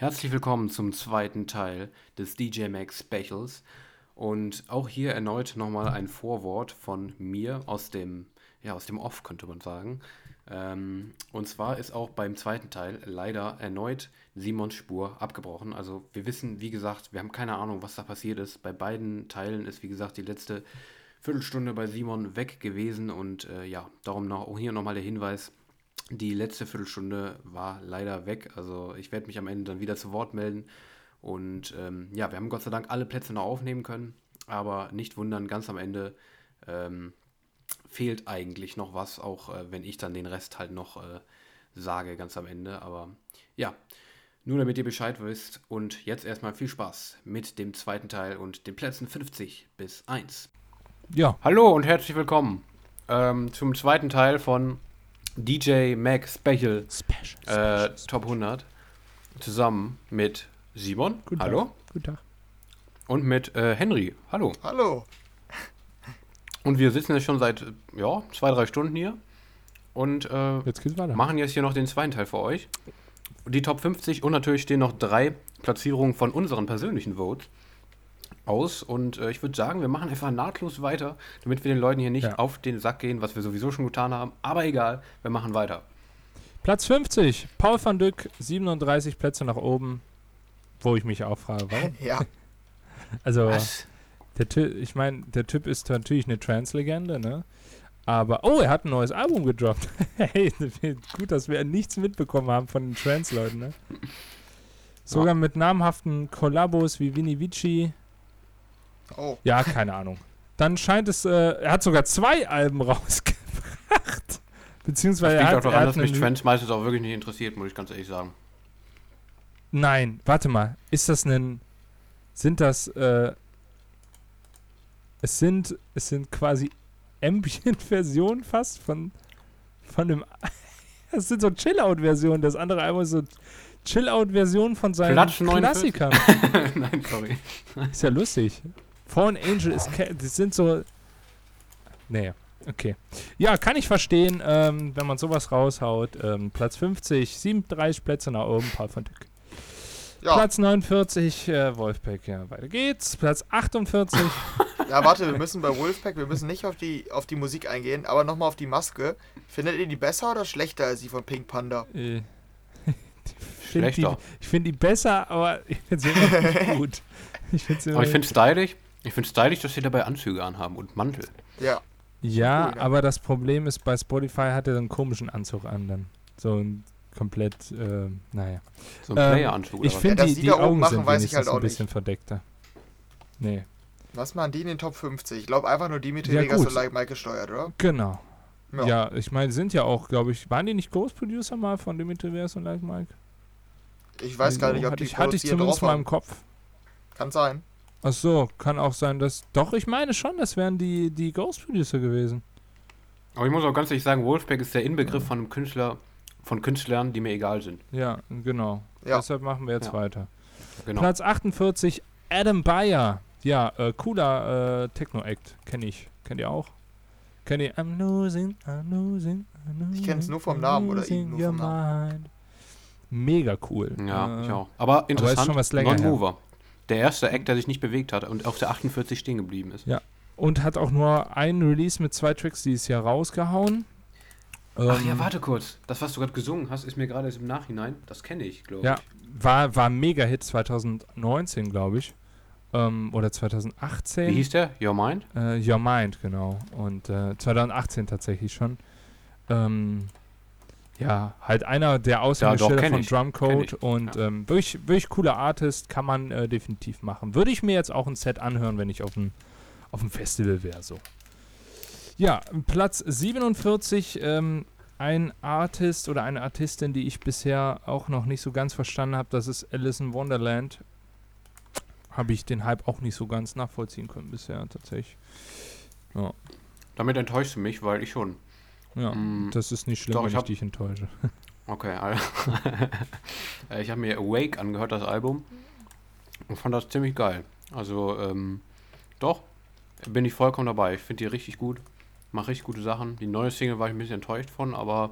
Herzlich willkommen zum zweiten Teil des DJ Max Specials. Und auch hier erneut nochmal ein Vorwort von mir aus dem, ja, aus dem Off, könnte man sagen. Ähm, und zwar ist auch beim zweiten Teil leider erneut Simons Spur abgebrochen. Also wir wissen, wie gesagt, wir haben keine Ahnung, was da passiert ist. Bei beiden Teilen ist, wie gesagt, die letzte Viertelstunde bei Simon weg gewesen. Und äh, ja, darum noch, auch hier nochmal der Hinweis, die letzte Viertelstunde war leider weg. Also ich werde mich am Ende dann wieder zu Wort melden. Und ähm, ja, wir haben Gott sei Dank alle Plätze noch aufnehmen können. Aber nicht wundern, ganz am Ende ähm, fehlt eigentlich noch was, auch äh, wenn ich dann den Rest halt noch äh, sage, ganz am Ende. Aber ja, nur damit ihr Bescheid wisst. Und jetzt erstmal viel Spaß mit dem zweiten Teil und den Plätzen 50 bis 1. Ja. Hallo und herzlich willkommen ähm, zum zweiten Teil von DJ Max Special, Special, äh, Top 100 zusammen mit Simon. Guten Hallo. Tag. Guten Tag. Und mit äh, Henry. Hallo. Hallo. Und wir sitzen jetzt schon seit ja, zwei, drei Stunden hier und äh, jetzt geht's weiter. machen jetzt hier noch den zweiten Teil für euch. Die Top 50 und natürlich stehen noch drei Platzierungen von unseren persönlichen Votes aus. Und äh, ich würde sagen, wir machen einfach nahtlos weiter, damit wir den Leuten hier nicht ja. auf den Sack gehen, was wir sowieso schon getan haben. Aber egal, wir machen weiter. Platz 50, Paul van Dyck, 37 Plätze nach oben. Wo ich mich auch frage, warum? ja. Also, was? der Typ, ich meine, der Typ ist natürlich eine Trans-Legende, ne? Aber, oh, er hat ein neues Album gedroppt. hey, gut, dass wir nichts mitbekommen haben von den Trans-Leuten, ne? Sogar ja. mit namhaften Kollabos wie Vinny Vici, Oh. Ja, keine Ahnung. Dann scheint es, äh, er hat sogar zwei Alben rausgebracht. Beziehungsweise das er hat, doch an, dass mich Trends meistens auch wirklich nicht interessiert, muss ich ganz ehrlich sagen. Nein, warte mal. Ist das ein. Sind das. Äh, es sind. Es sind quasi Ambient-Versionen fast von. Von dem. Es sind so Chill-Out-Versionen. Das andere Album ist so Chill-Out-Version von seinen Klassikern. Nein, sorry. Ist ja lustig. Fallen Angel ist. Das sind so. Nee, okay. Ja, kann ich verstehen, ähm, wenn man sowas raushaut. Ähm, Platz 50, 37 Plätze nach oben, Paul von Dyck. Ja. Platz 49, äh, Wolfpack, ja, weiter geht's. Platz 48. ja, warte, wir müssen bei Wolfpack, wir müssen nicht auf die, auf die Musik eingehen, aber nochmal auf die Maske. Findet ihr die besser oder schlechter als die von Pink Panda? Äh, schlechter. Die, ich finde die besser, aber ich finde sie immer nicht gut. Ich aber ich finde es stylisch. Ich finde es stylisch, dass sie dabei Anzüge anhaben und Mantel. Ja. Ja, cool, ja, aber das Problem ist, bei Spotify hat er so einen komischen Anzug an dann. So ein komplett, äh, naja. So ein ähm, Player-Anzug. Ich finde, ja, die, die, die Augen machen, sind weiß ich halt auch ein bisschen nicht. verdeckter. Nee. Was machen die in den Top 50? Ich glaube einfach nur Dimitri ja, Vegas und Like Mike gesteuert, oder? Genau. Ja, ja ich meine, sind ja auch, glaube ich, waren die nicht Ghost Producer mal von Dimitri Vegas und Like Mike? Ich weiß gar nicht, ob die ich, Hatte ich zumindest mal im Kopf. Kann sein. Ach so, kann auch sein, dass. Doch, ich meine schon, das wären die, die Ghost Producer gewesen. Aber ich muss auch ganz ehrlich sagen, Wolfpack ist der Inbegriff ja. von einem Künstler, von Künstlern, die mir egal sind. Ja, genau. Ja. Deshalb machen wir jetzt ja. weiter. Genau. Platz 48, Adam Bayer. Ja, äh, cooler äh, Techno-Act. Kenne ich. Kennt ihr auch? Kennt ihr? I'm losing, I'm losing, I'm losing. Ich kenne es nur vom Namen oder ihn nur vom Namen. Mega cool. Ja, äh, ich auch. Aber interessant, aber ist schon was länger Non-Mover der erste Act, der sich nicht bewegt hat und auf der 48 stehen geblieben ist. Ja. Und hat auch nur ein Release mit zwei Tracks dieses Jahr rausgehauen. Ach ähm, ja, warte kurz. Das, was du gerade gesungen hast, ist mir gerade im Nachhinein. Das kenne ich, glaube ja, ich. War, war Mega-Hit 2019, glaube ich. Ähm, oder 2018. Wie hieß der? Your Mind? Äh, Your Mind, genau. Und äh, 2018 tatsächlich schon. Ähm, ja, halt einer der Aushängeschilder ja, von Drumcode und ja. ähm, wirklich, wirklich cooler Artist, kann man äh, definitiv machen. Würde ich mir jetzt auch ein Set anhören, wenn ich auf dem auf dem Festival wäre, so. Ja, Platz 47, ähm, ein Artist oder eine Artistin, die ich bisher auch noch nicht so ganz verstanden habe, das ist Alice Wonderland. Habe ich den Hype auch nicht so ganz nachvollziehen können bisher, tatsächlich. Ja. Damit enttäuschst du mich, weil ich schon ja, mm, das ist nicht schlimm, doch, wenn ich, hab, dich enttäusche. Okay, also ich habe mir Awake angehört, das Album, und fand das ziemlich geil. Also, ähm, doch, bin ich vollkommen dabei. Ich finde die richtig gut, mache richtig gute Sachen. Die neue Single war ich ein bisschen enttäuscht von, aber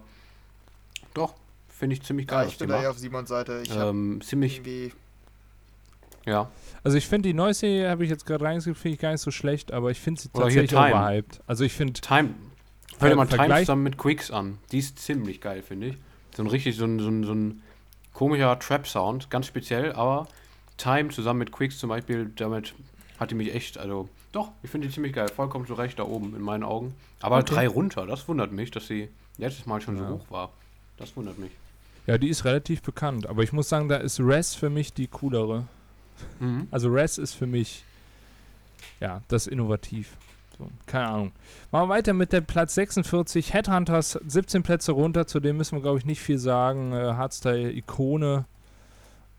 doch, finde ich ziemlich geil. Ja, ich bin da eher auf Simons Seite. Ich ähm, ziemlich. Ja. Also ich finde die neue Serie, habe ich jetzt gerade reingeskrieben, finde ich gar nicht so schlecht, aber ich finde sie Oder tatsächlich overhyped. Also ich finde... Time. Hör dir mal Time zusammen mit Quicks an. Die ist ziemlich geil, finde ich. So ein richtig, so ein, so ein, so ein komischer Trap-Sound, ganz speziell, aber Time zusammen mit Quicks zum Beispiel, damit hat die mich echt, also doch, ich finde die ziemlich geil. Vollkommen zu Recht da oben in meinen Augen. Aber okay. drei runter, das wundert mich, dass sie letztes Mal schon ja. so hoch war. Das wundert mich. Ja, die ist relativ bekannt, aber ich muss sagen, da ist Res für mich die coolere. Mhm. Also Res ist für mich, ja, das innovativ. So, keine Ahnung. Machen wir weiter mit der Platz 46. Headhunters, 17 Plätze runter. Zu dem müssen wir, glaube ich, nicht viel sagen. Äh, Hardstyle-Ikone.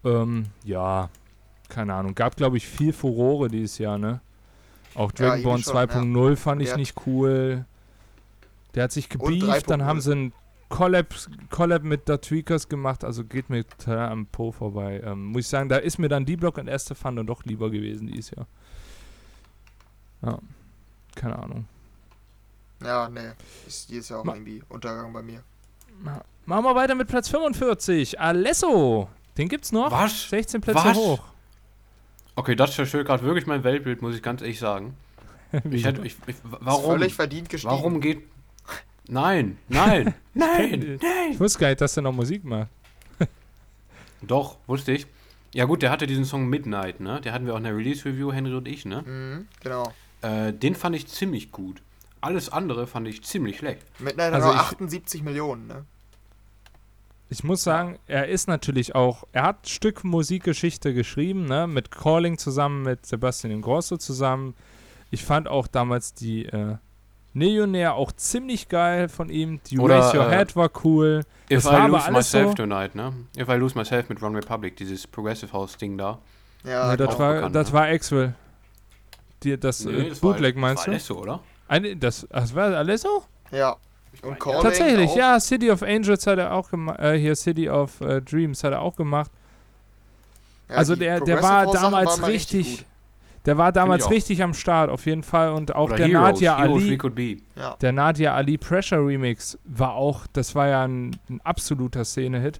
Ähm, ja, keine Ahnung. Gab, glaube ich, viel Furore dieses Jahr, ne? Auch Dragonborn ja, 2.0 ja. fand ich nicht cool. Der hat sich gebieft, dann haben sie ein Collab, Collab mit The Tweakers gemacht, also geht mir total am Po vorbei. Ähm, muss ich sagen, da ist mir dann die Block und erste Fun dann doch lieber gewesen dieses Jahr. Ja, keine Ahnung. Ja, nee, ist dieses Jahr auch Ma irgendwie Untergang bei mir. Ma Machen wir weiter mit Platz 45. Alesso. Den gibt's noch. Was? 16 Plätze Was? hoch. Okay, das zerstört gerade wirklich mein Weltbild, muss ich ganz ehrlich sagen. ich hätte, ich, ich, warum? völlig verdient gestiegen. Warum geht, Nein, nein, nein, nein. Ich wusste gar nicht, dass er noch Musik macht. Doch, wusste ich. Ja gut, der hatte diesen Song Midnight, ne? Der hatten wir auch in der Release-Review, Henry und ich, ne? Mhm, genau. Äh, den fand ich ziemlich gut. Alles andere fand ich ziemlich schlecht. Midnight also hat 78 Millionen, ne? Ich muss sagen, er ist natürlich auch, er hat ein Stück Musikgeschichte geschrieben, ne? Mit Calling zusammen, mit Sebastian Ingrosso zusammen. Ich fand auch damals die äh, Millionär auch ziemlich geil von ihm. Die Oder, Raise Your äh, Head war cool. If das I Lose Myself so. Tonight, ne? If I Lose Myself mit Run Republic, dieses Progressive House Ding da. Ja, ja das, war, bekannt, das ne? war Axwell. Die, das nee, äh, das Bootleg war, meinst das war Alesso, oder? Eine, das, das war Alesso? Ja. Und Calling Tatsächlich, auch. ja. City of Angels hat er auch gemacht. Äh, hier City of äh, Dreams hat er auch gemacht. Ja, also der, der war damals war richtig. richtig der war damals richtig am Start, auf jeden Fall. Und auch Oder der Heroes, Nadia Heroes Ali. Ja. Der Nadia Ali Pressure Remix war auch, das war ja ein, ein absoluter Szene-Hit.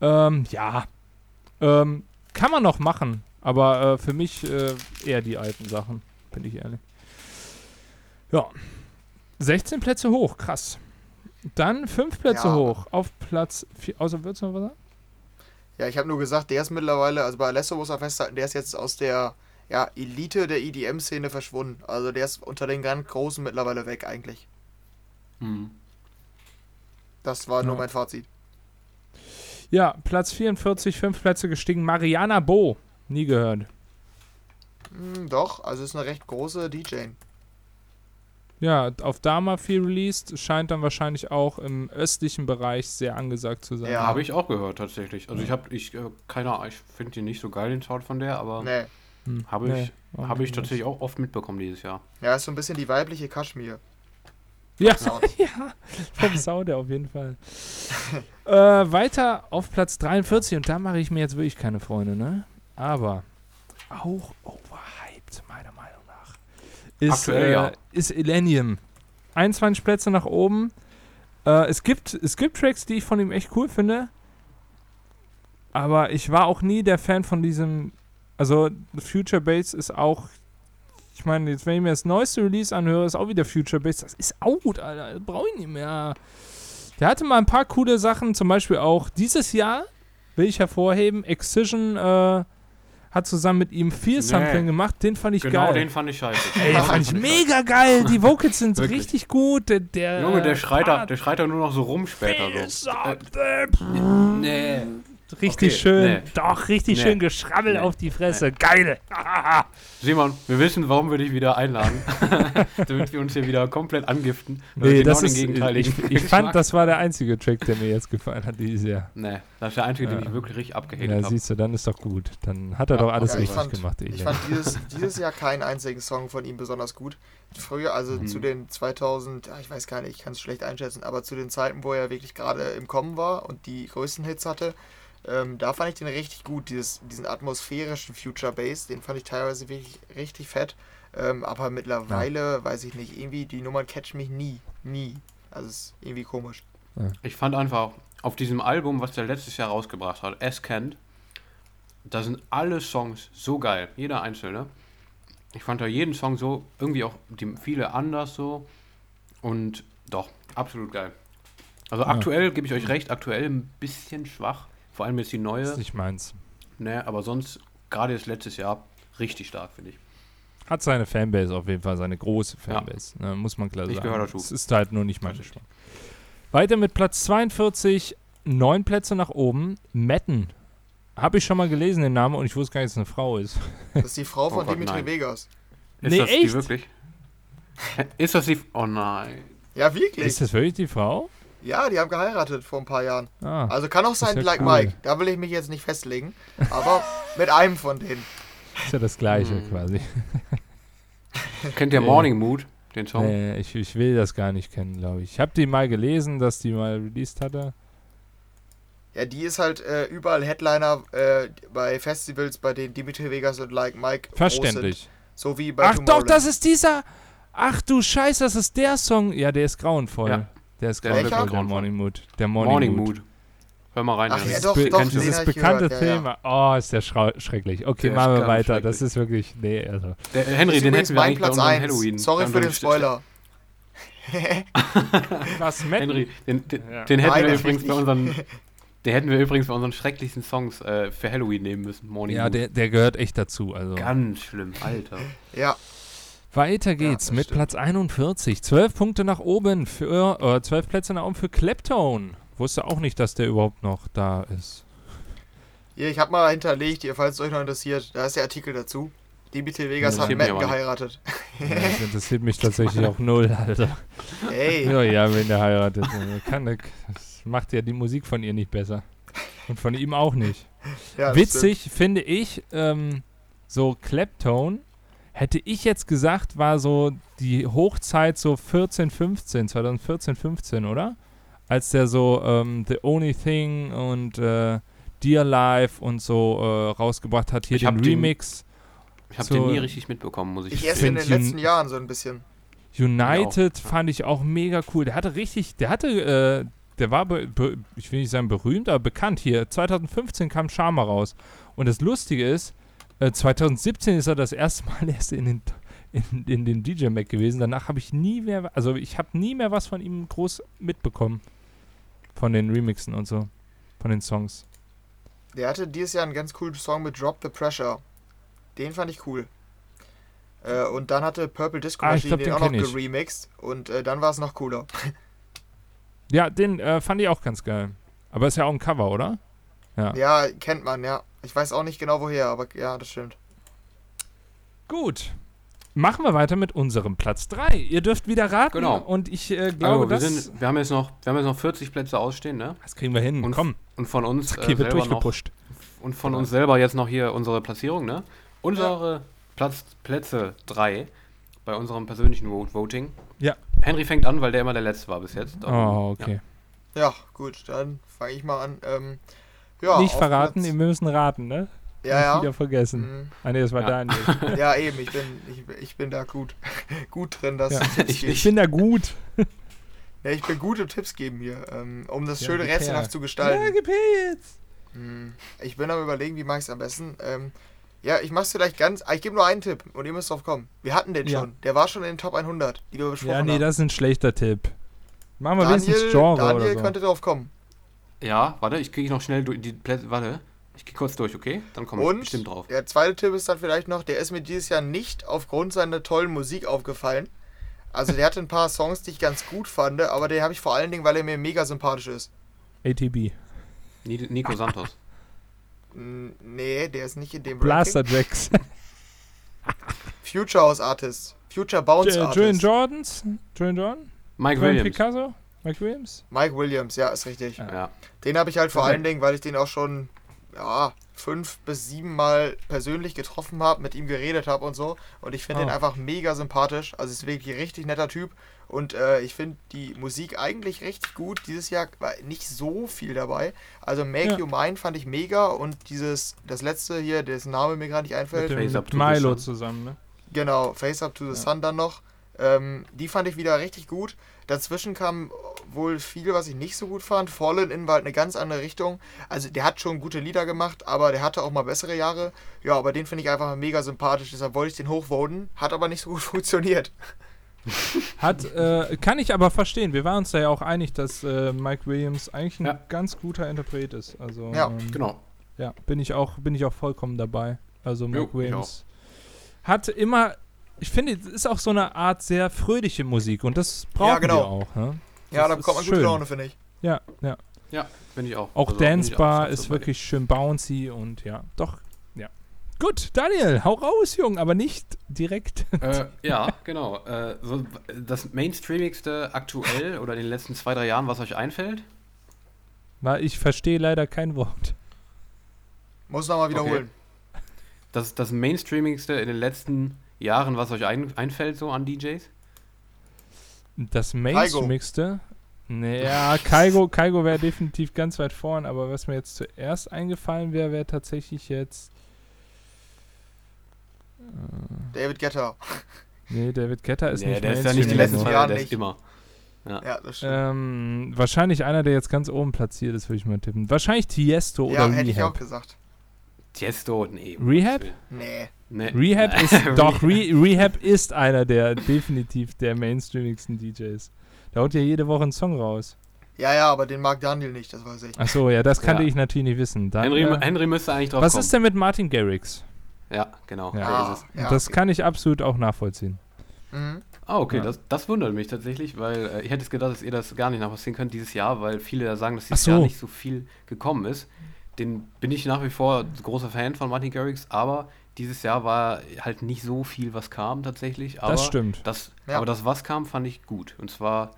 Ähm, ja. Ähm, kann man noch machen, aber äh, für mich äh, eher die alten Sachen, bin ich ehrlich. Ja. 16 Plätze hoch, krass. Dann 5 Plätze ja. hoch auf Platz 4. Außer würdest du noch was sagen? Ja, ich habe nur gesagt, der ist mittlerweile, also bei Alesso muss er festhalten, der ist jetzt aus der ja, Elite der EDM-Szene verschwunden. Also der ist unter den ganz Großen mittlerweile weg eigentlich. Hm. Das war ja. nur mein Fazit. Ja, Platz 44, fünf Plätze gestiegen. Mariana Bo. Nie gehört. Hm, doch, also ist eine recht große DJ. Ja, auf Dama viel released, scheint dann wahrscheinlich auch im östlichen Bereich sehr angesagt zu sein. Ja, habe ich auch gehört tatsächlich. Also ich habe, ich, äh, keine Ahnung, ich finde die nicht so geil, den Sound von der, aber. Nee. Hm. Habe ich, nee, hab ich tatsächlich auch oft mitbekommen dieses Jahr. Ja, ist so ein bisschen die weibliche Kaschmir. Ja, ja, vom Sound auf jeden Fall. äh, weiter auf Platz 43 und da mache ich mir jetzt wirklich keine Freunde, ne? Aber auch overhyped, meiner Meinung nach. Ist, Aktuell, äh, ja. ist Elenium. 21 Plätze nach oben. Äh, es, gibt, es gibt Tracks, die ich von ihm echt cool finde. Aber ich war auch nie der Fan von diesem also Future Bass ist auch, ich meine, jetzt wenn ich mir das neueste Release anhöre, ist auch wieder Future Bass. Das ist out, Alter. Brauche ich nicht mehr. Der hatte mal ein paar coole Sachen, zum Beispiel auch dieses Jahr, will ich hervorheben, Excision äh, hat zusammen mit ihm viel Sampling nee. gemacht, den fand ich genau, geil. Genau, den fand ich scheiße. Ey, den fand ich mega geil. Die Vocals sind richtig gut. Der, der Junge, der schreit, da, der schreit da nur noch so rum später. So. Äh, nee. Richtig okay, schön, nee. doch, richtig nee. schön geschrabbelt nee. auf die Fresse. Geile. Simon, wir wissen, warum wir dich wieder einladen. Damit wir uns hier wieder komplett angiften. Nee, das ist, ich, ich fand, das war der einzige Track, der mir jetzt gefallen hat dieses Jahr. Nee, das ist der einzige, ja. den ich wirklich richtig abgehängt habe. Ja, siehst du, dann ist doch gut. Dann hat er ja, doch alles okay, richtig fand, gemacht. Ich fand dieses, dieses Jahr keinen einzigen Song von ihm besonders gut. Früher, also mhm. zu den 2000, ich weiß gar nicht, ich kann es schlecht einschätzen, aber zu den Zeiten, wo er wirklich gerade im Kommen war und die größten Hits hatte, ähm, da fand ich den richtig gut, dieses, diesen atmosphärischen Future Bass, den fand ich teilweise wirklich richtig fett. Ähm, aber mittlerweile, ja. weiß ich nicht, irgendwie die Nummern catchen mich nie. Nie. Also ist irgendwie komisch. Ich fand einfach, auf diesem Album, was der letztes Jahr rausgebracht hat, S Kent, da sind alle Songs so geil, jeder einzelne. Ich fand da jeden Song so, irgendwie auch die, viele anders so. Und doch, absolut geil. Also Ja. aktuell gebe ich euch recht, aktuell ein bisschen schwach. Vor allem jetzt die Das neue. ist nicht meins. Ne, aber sonst, gerade jetzt letztes Jahr, richtig stark, finde ich. Hat seine Fanbase auf jeden Fall, seine große Ja. Fanbase. Ne, muss man klar Ich sagen. gehöre dazu. Es ist halt nur nicht mein. Geschmack. Weiter mit Platz 42, neun Plätze nach oben. Metten. Habe ich schon mal gelesen, den Namen, und ich wusste gar nicht, dass es eine Frau ist. Das ist die Frau von Oh Gott, Dimitri nein. Vegas. Ist Nee, das die echt? wirklich? Ist das die. Oh nein. Ja, wirklich. Ist das wirklich die Frau? Ja, die haben geheiratet vor ein paar Jahren. Ah, Also kann auch sein, ja like cool. Mike. Da will ich mich jetzt nicht festlegen. Aber mit einem von denen. ist ja das Gleiche Hm. quasi. Kennt ihr. Morning Mood, den Song? Nee, ich, ich will das gar nicht kennen, glaube ich. Ich habe die mal gelesen, dass die mal released hatte. Ja, die ist halt äh, überall Headliner äh, bei Festivals, bei denen Dimitri Vegas und Like Mike groß Verständlich. sind. So wie bei Ach doch, das ist dieser. Ach du Scheiße, das ist der Song. Ja, der ist grauenvoll. Ja. Der ist ist wirklich der grauenvoll. Morning Mood. Der Morning, Morning, Mood. Mood. Hör mal rein. Ach Henry. ja, doch, doch, hab ich bekannte gehört, ja, ja. Thema. Oh, ist der schrecklich. Okay, Der ist machen wir weiter. Das ist wirklich. Nee, also. Der, Henry, ist den hätten wir eigentlich bei Platz 1. Halloween. Sorry für den Spoiler. Was, Matt? Henry, den, den, Ja. den hätten Nein, wir das übrigens bei unseren. Den hätten wir übrigens bei unseren schrecklichsten Songs äh, für Halloween nehmen müssen. Morning Ja, Mood. der, der gehört echt dazu. Also. Ganz schlimm, Alter. Ja, Weiter geht's das mit stimmt. Platz 41. 12 Punkte nach oben für, äh, 12 Plätze nach oben für Kleptone. Wusste auch nicht, dass der überhaupt noch da ist. hier, ich habe mal hinterlegt, ihr, falls es euch noch interessiert, da ist der Artikel dazu. Dimitri Vegas Ja, hat Matt geheiratet. Ja, das interessiert mich tatsächlich auch null, Alter. Ey, Ja, ja, wenn der heiratet. Kann, das macht ja die Musik von ihr nicht besser. Und von ihm auch nicht. ja, Witzig finde ich, ähm, so Kleptone, hätte ich jetzt gesagt, war so die Hochzeit so 14, 15, 2014, 15, oder? Als der so ähm, The Only Thing und äh, Dear Life und so äh, rausgebracht hat, hier Ich den hab den- Remix. Ich habe So- den nie richtig mitbekommen, muss ich Ich erst in den letzten Jahren so ein bisschen. United Ja. fand ich auch mega cool. Der hatte richtig, der hatte, äh, der war, be, be, ich will nicht sagen berühmt, aber bekannt hier. 2015 kam Sharma raus. Und das Lustige ist, äh, 2017 ist er das erste Mal erst in den, in, in den DJ Mac gewesen. Danach habe ich nie mehr, also ich habe nie mehr was von ihm groß mitbekommen. Von den Remixen und so. Von den Songs. Der hatte dieses Jahr einen ganz coolen Song mit Drop the Pressure. Den fand ich cool. Äh, und dann hatte Purple Disco Ah, Machine glaub, den auch noch ich. geremixed. Und äh, dann war es noch cooler. Ja, den äh, fand ich auch ganz geil. Aber ist ja auch ein Cover, oder? Ja. Ja, kennt man, ja. Ich weiß auch nicht genau woher, aber ja, das stimmt. Gut. Machen wir weiter mit unserem Platz 3. Ihr dürft wieder raten. Genau. Und ich äh, glaube, Also, wir, das, sind, wir, haben jetzt noch, wir haben jetzt noch 40 Plätze ausstehen, ne? das kriegen wir hin. Und Komm, Und von uns äh, hier wird selber noch, durchgepusht. und von uns selber jetzt noch hier unsere Platzierung, ne? Unsere Platz, Plätze 3 bei unserem persönlichen Vote Voting. Ja. Henry fängt an, weil der immer der Letzte war bis jetzt. Oh, okay. Ja, gut, dann fange ich mal an. Ähm, ja, Nicht verraten, wir müssen raten, ne? Ja, Nicht wieder ja. vergessen. Mhm. Ah, nee, das war Ja. Daniel. Ja, eben, ich bin, ich, ich bin da gut, gut drin, dass Ja. Tipps Ich-. Ich bin da gut. Ja, ich bin gut im Tipps geben hier, ähm, um das Ja, schöne rätselhaft zu gestalten. Ja, gib her jetzt. Hm, Ich bin am überlegen, wie mache ich es am besten. Ähm, ja, ich mach's vielleicht ganz. ah, Ich gebe nur einen Tipp und ihr müsst drauf kommen. Wir hatten den Ja. schon. Der war schon in den Top 100, die wir besprochen Ja, nee, haben. das ist ein schlechter Tipp. Machen wir Daniel, wenigstens Genre Daniel oder so. könnte drauf kommen. Ja, warte, ich kriege noch schnell durch die Plätze. Warte, ich gehe kurz durch, okay? Dann komme ich bestimmt drauf. der zweite Tipp ist dann vielleicht noch, der ist mir dieses Jahr nicht aufgrund seiner tollen Musik aufgefallen. Also der hatte ein paar Songs, die ich ganz gut fand, aber den habe ich vor allen Dingen, weil er mir mega sympathisch ist. ATB. Ni- Nico Santos. Nee, der ist nicht in dem Blaster. Jacks. Future House Artist. Future Bounce Julian Artist. Jordans. Julian Jordan. Mike Williams. Picasso. Mike Williams. Mike Williams, ja, ist richtig. Ja. Ja. Den habe ich halt vor Perfekt. allen Dingen, weil ich den auch schon ja, fünf bis sieben Mal persönlich getroffen habe, mit ihm geredet habe und so. Und ich finde Oh. den einfach mega sympathisch. Also ist wirklich ein richtig netter Typ. Und äh, ich finde die Musik eigentlich richtig gut. Dieses Jahr war nicht so viel dabei. Also Make Ja. You Mine fand ich mega. Und dieses, das letzte hier, dessen Name mir gerade nicht Mit einfällt. dem Face Up mit to the Milo Sun. zusammen, ne? Genau, Face Up to the Ja. Sun dann noch. Ähm, die fand ich wieder richtig gut. Dazwischen kam wohl viel, was ich nicht so gut fand. Fallen In war halt eine ganz andere Richtung. Also der hat schon gute Lieder gemacht, aber der hatte auch mal bessere Jahre. Ja, aber den finde ich einfach mega sympathisch, deshalb wollte ich den hochvoten. Hat aber nicht so gut funktioniert. Hat, äh, kann ich aber verstehen. Wir waren uns da ja auch einig, dass äh, Mike Williams eigentlich ein Ja. ganz guter Interpret ist. Also, Ja, ähm, Genau. Ja, bin ich auch, bin ich auch vollkommen dabei. Also Mike ich Williams hat immer, ich finde, es ist auch so eine Art sehr fröhliche Musik und das brauchen genau. wir auch. Ne? Ja, da ist bekommt man gute schön. Laune, finde ich. Ja, ja. Ja, finde ich auch. Auch Also, Dancebar ist wirklich schön bouncy und ja, doch, ja. Gut, Daniel, hau raus, Jung, aber nicht direkt. Äh, ja, genau. Äh, so, das mainstreamigste aktuell oder in den letzten zwei, drei Jahren, was euch einfällt? Weil ich verstehe leider kein Wort. Muss nochmal wiederholen. Das, das mainstreamigste in den letzten Jahren, was euch ein, einfällt, so an DJs? Das Mainstreamigste? Naja, Kaigo, Kaigo wäre definitiv ganz weit vorn, aber was mir jetzt zuerst eingefallen wäre, wäre tatsächlich jetzt. Äh, David Guetta. nee, David Guetta ist Nee, nicht der ist ja nicht die Mainstream. letzten Jahren der ist nicht. immer. Ja, das stimmt. Ähm, wahrscheinlich einer, der jetzt ganz oben platziert ist, würde ich mal tippen. Wahrscheinlich Tiesto ja, oder hätte ich auch Rehab. gesagt. Tiesto, nee. Rehab? Nee. Nee. Rehab ist, doch, Re Rehab ist einer der definitiv der mainstreamigsten DJs. Da haut ja jede Woche ein Song raus. Ja, ja, aber den mag Daniel nicht, das weiß ich. Achso, ja, das kannte Ja. ich natürlich nicht wissen. Dann, Henry, äh, Henry müsste eigentlich drauf was kommen. ist denn mit Martin Garrix? Ja, genau. Ja. Ah, ist es. ja, das okay. kann ich absolut auch nachvollziehen. Mhm. Ah, okay, Ja. das, das wundert mich tatsächlich, weil äh, ich hätte es gedacht, dass ihr das gar nicht nachvollziehen könnt dieses Jahr, weil viele ja sagen, dass Ach dieses so. Jahr nicht so viel gekommen ist. Den bin ich nach wie vor großer Fan von Martin Garrix, aber dieses Jahr war halt nicht so viel, was kam tatsächlich. Aber das stimmt. Das, Ja. Aber das, was kam, fand ich gut. Und zwar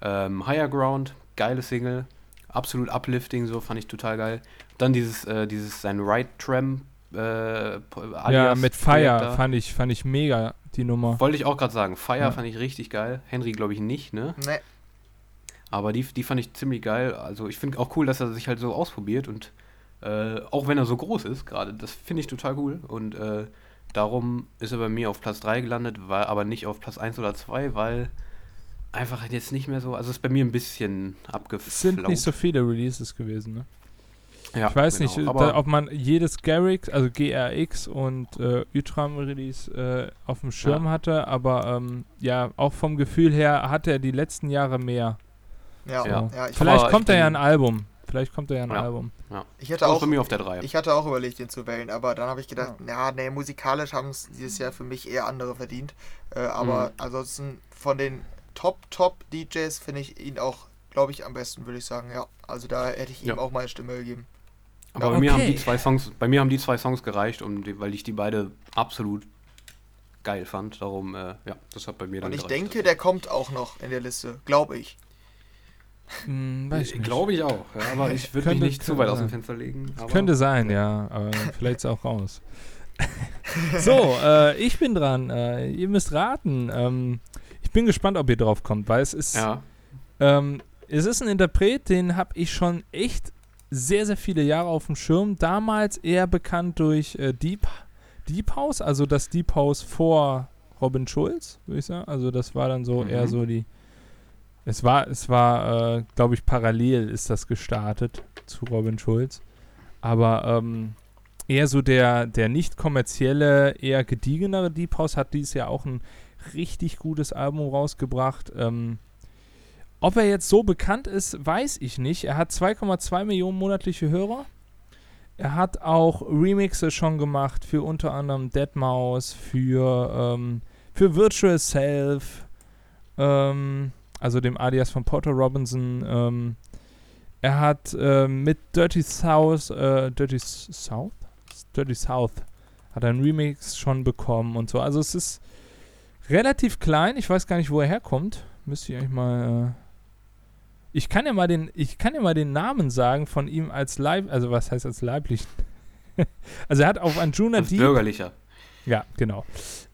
ähm, Higher Ground, geile Single, absolut uplifting, so fand ich total geil. Dann dieses, äh, dieses sein Right Tram äh, Ja, mit Fire fand ich, fand ich mega die Nummer. Wollte ich auch gerade sagen. Fire Ja. fand ich richtig geil. Henry glaube ich nicht, ne? Nee. Aber die, die fand ich ziemlich geil. Also ich finde auch cool, dass er sich halt so ausprobiert und äh, auch wenn er so groß ist gerade, das finde ich total cool. Und äh, darum ist er bei mir auf Platz 3 gelandet, war aber nicht auf Platz 1 oder 2, weil einfach jetzt nicht mehr so, also ist bei mir ein bisschen Es abgeflaut. sind nicht so viele Releases gewesen, ne? ja, Ich weiß genau. nicht, aber da, ob man jedes Garrix, also GRX und äh, Utram Release äh, auf dem Schirm Ja. hatte, aber ähm, ja, auch vom Gefühl her hat er die letzten Jahre mehr. Ja, Ja. ja. ich, Vielleicht kommt ich er ja ein Album. Vielleicht kommt er ja ein Ja. Album. ich hätte auch auch bei mir auf der 3. Ich hatte auch überlegt, ihn zu wählen, aber dann habe ich gedacht, ja, nee, musikalisch haben es dieses Jahr für mich eher andere verdient. Äh, aber Mhm. ansonsten von den Top, Top DJs finde ich ihn auch, glaube ich, am besten, würde ich sagen, ja. Also da hätte ich ihm Ja. auch meine Stimme gegeben. Aber Ja, bei mir haben okay. die zwei Songs, bei mir haben die zwei Songs gereicht, um die, weil ich die beide absolut geil fand. Darum, äh, ja, das hat bei mir dann Und ich gereicht. denke, der kommt auch noch in der Liste, glaube ich. Hm, weiß ich. Glaube ich auch, ja, aber ich würde mich nicht zu weit aus dem. Fenster legen. Könnte sein, ja, aber vielleicht ist auch raus. so, äh, ich bin dran. Äh, ihr müsst raten. Ähm, ich bin gespannt, ob ihr drauf kommt, weil es ist, Ja, ähm, es ist ein Interpret, den habe ich schon echt sehr, sehr viele Jahre auf dem Schirm. Damals eher bekannt durch äh, Deep, Deep House, also das Deep House vor Robin Schulz, würde ich sagen. Also das war dann so Mhm. eher so die. Es war, es war, äh, glaube ich, parallel ist das gestartet zu Robin Schulz. Aber ähm, eher so der, der nicht kommerzielle, eher gediegenere Deep House hat dieses Jahr auch ein richtig gutes Album rausgebracht. Ähm, ob er jetzt so bekannt ist, weiß ich nicht. Er hat 2,2 Millionen monatliche Hörer. Er hat auch Remixe schon gemacht für unter anderem Deadmau5, für, ähm, für Virtual Self, ähm, also dem Alias von Porter Robinson. Ähm, er hat ähm, mit Dirty South, äh, Dirty South? Dirty South hat einen Remix schon bekommen und so. Also es ist relativ klein. Ich weiß gar nicht, wo er herkommt. Müsste ich eigentlich mal. Äh ich kann ja mal den, ich kann ja mal den Namen sagen von ihm als Leib, also was heißt als leiblichen? also er hat auf Anjuna Deep. bürgerlicher. Ja, genau.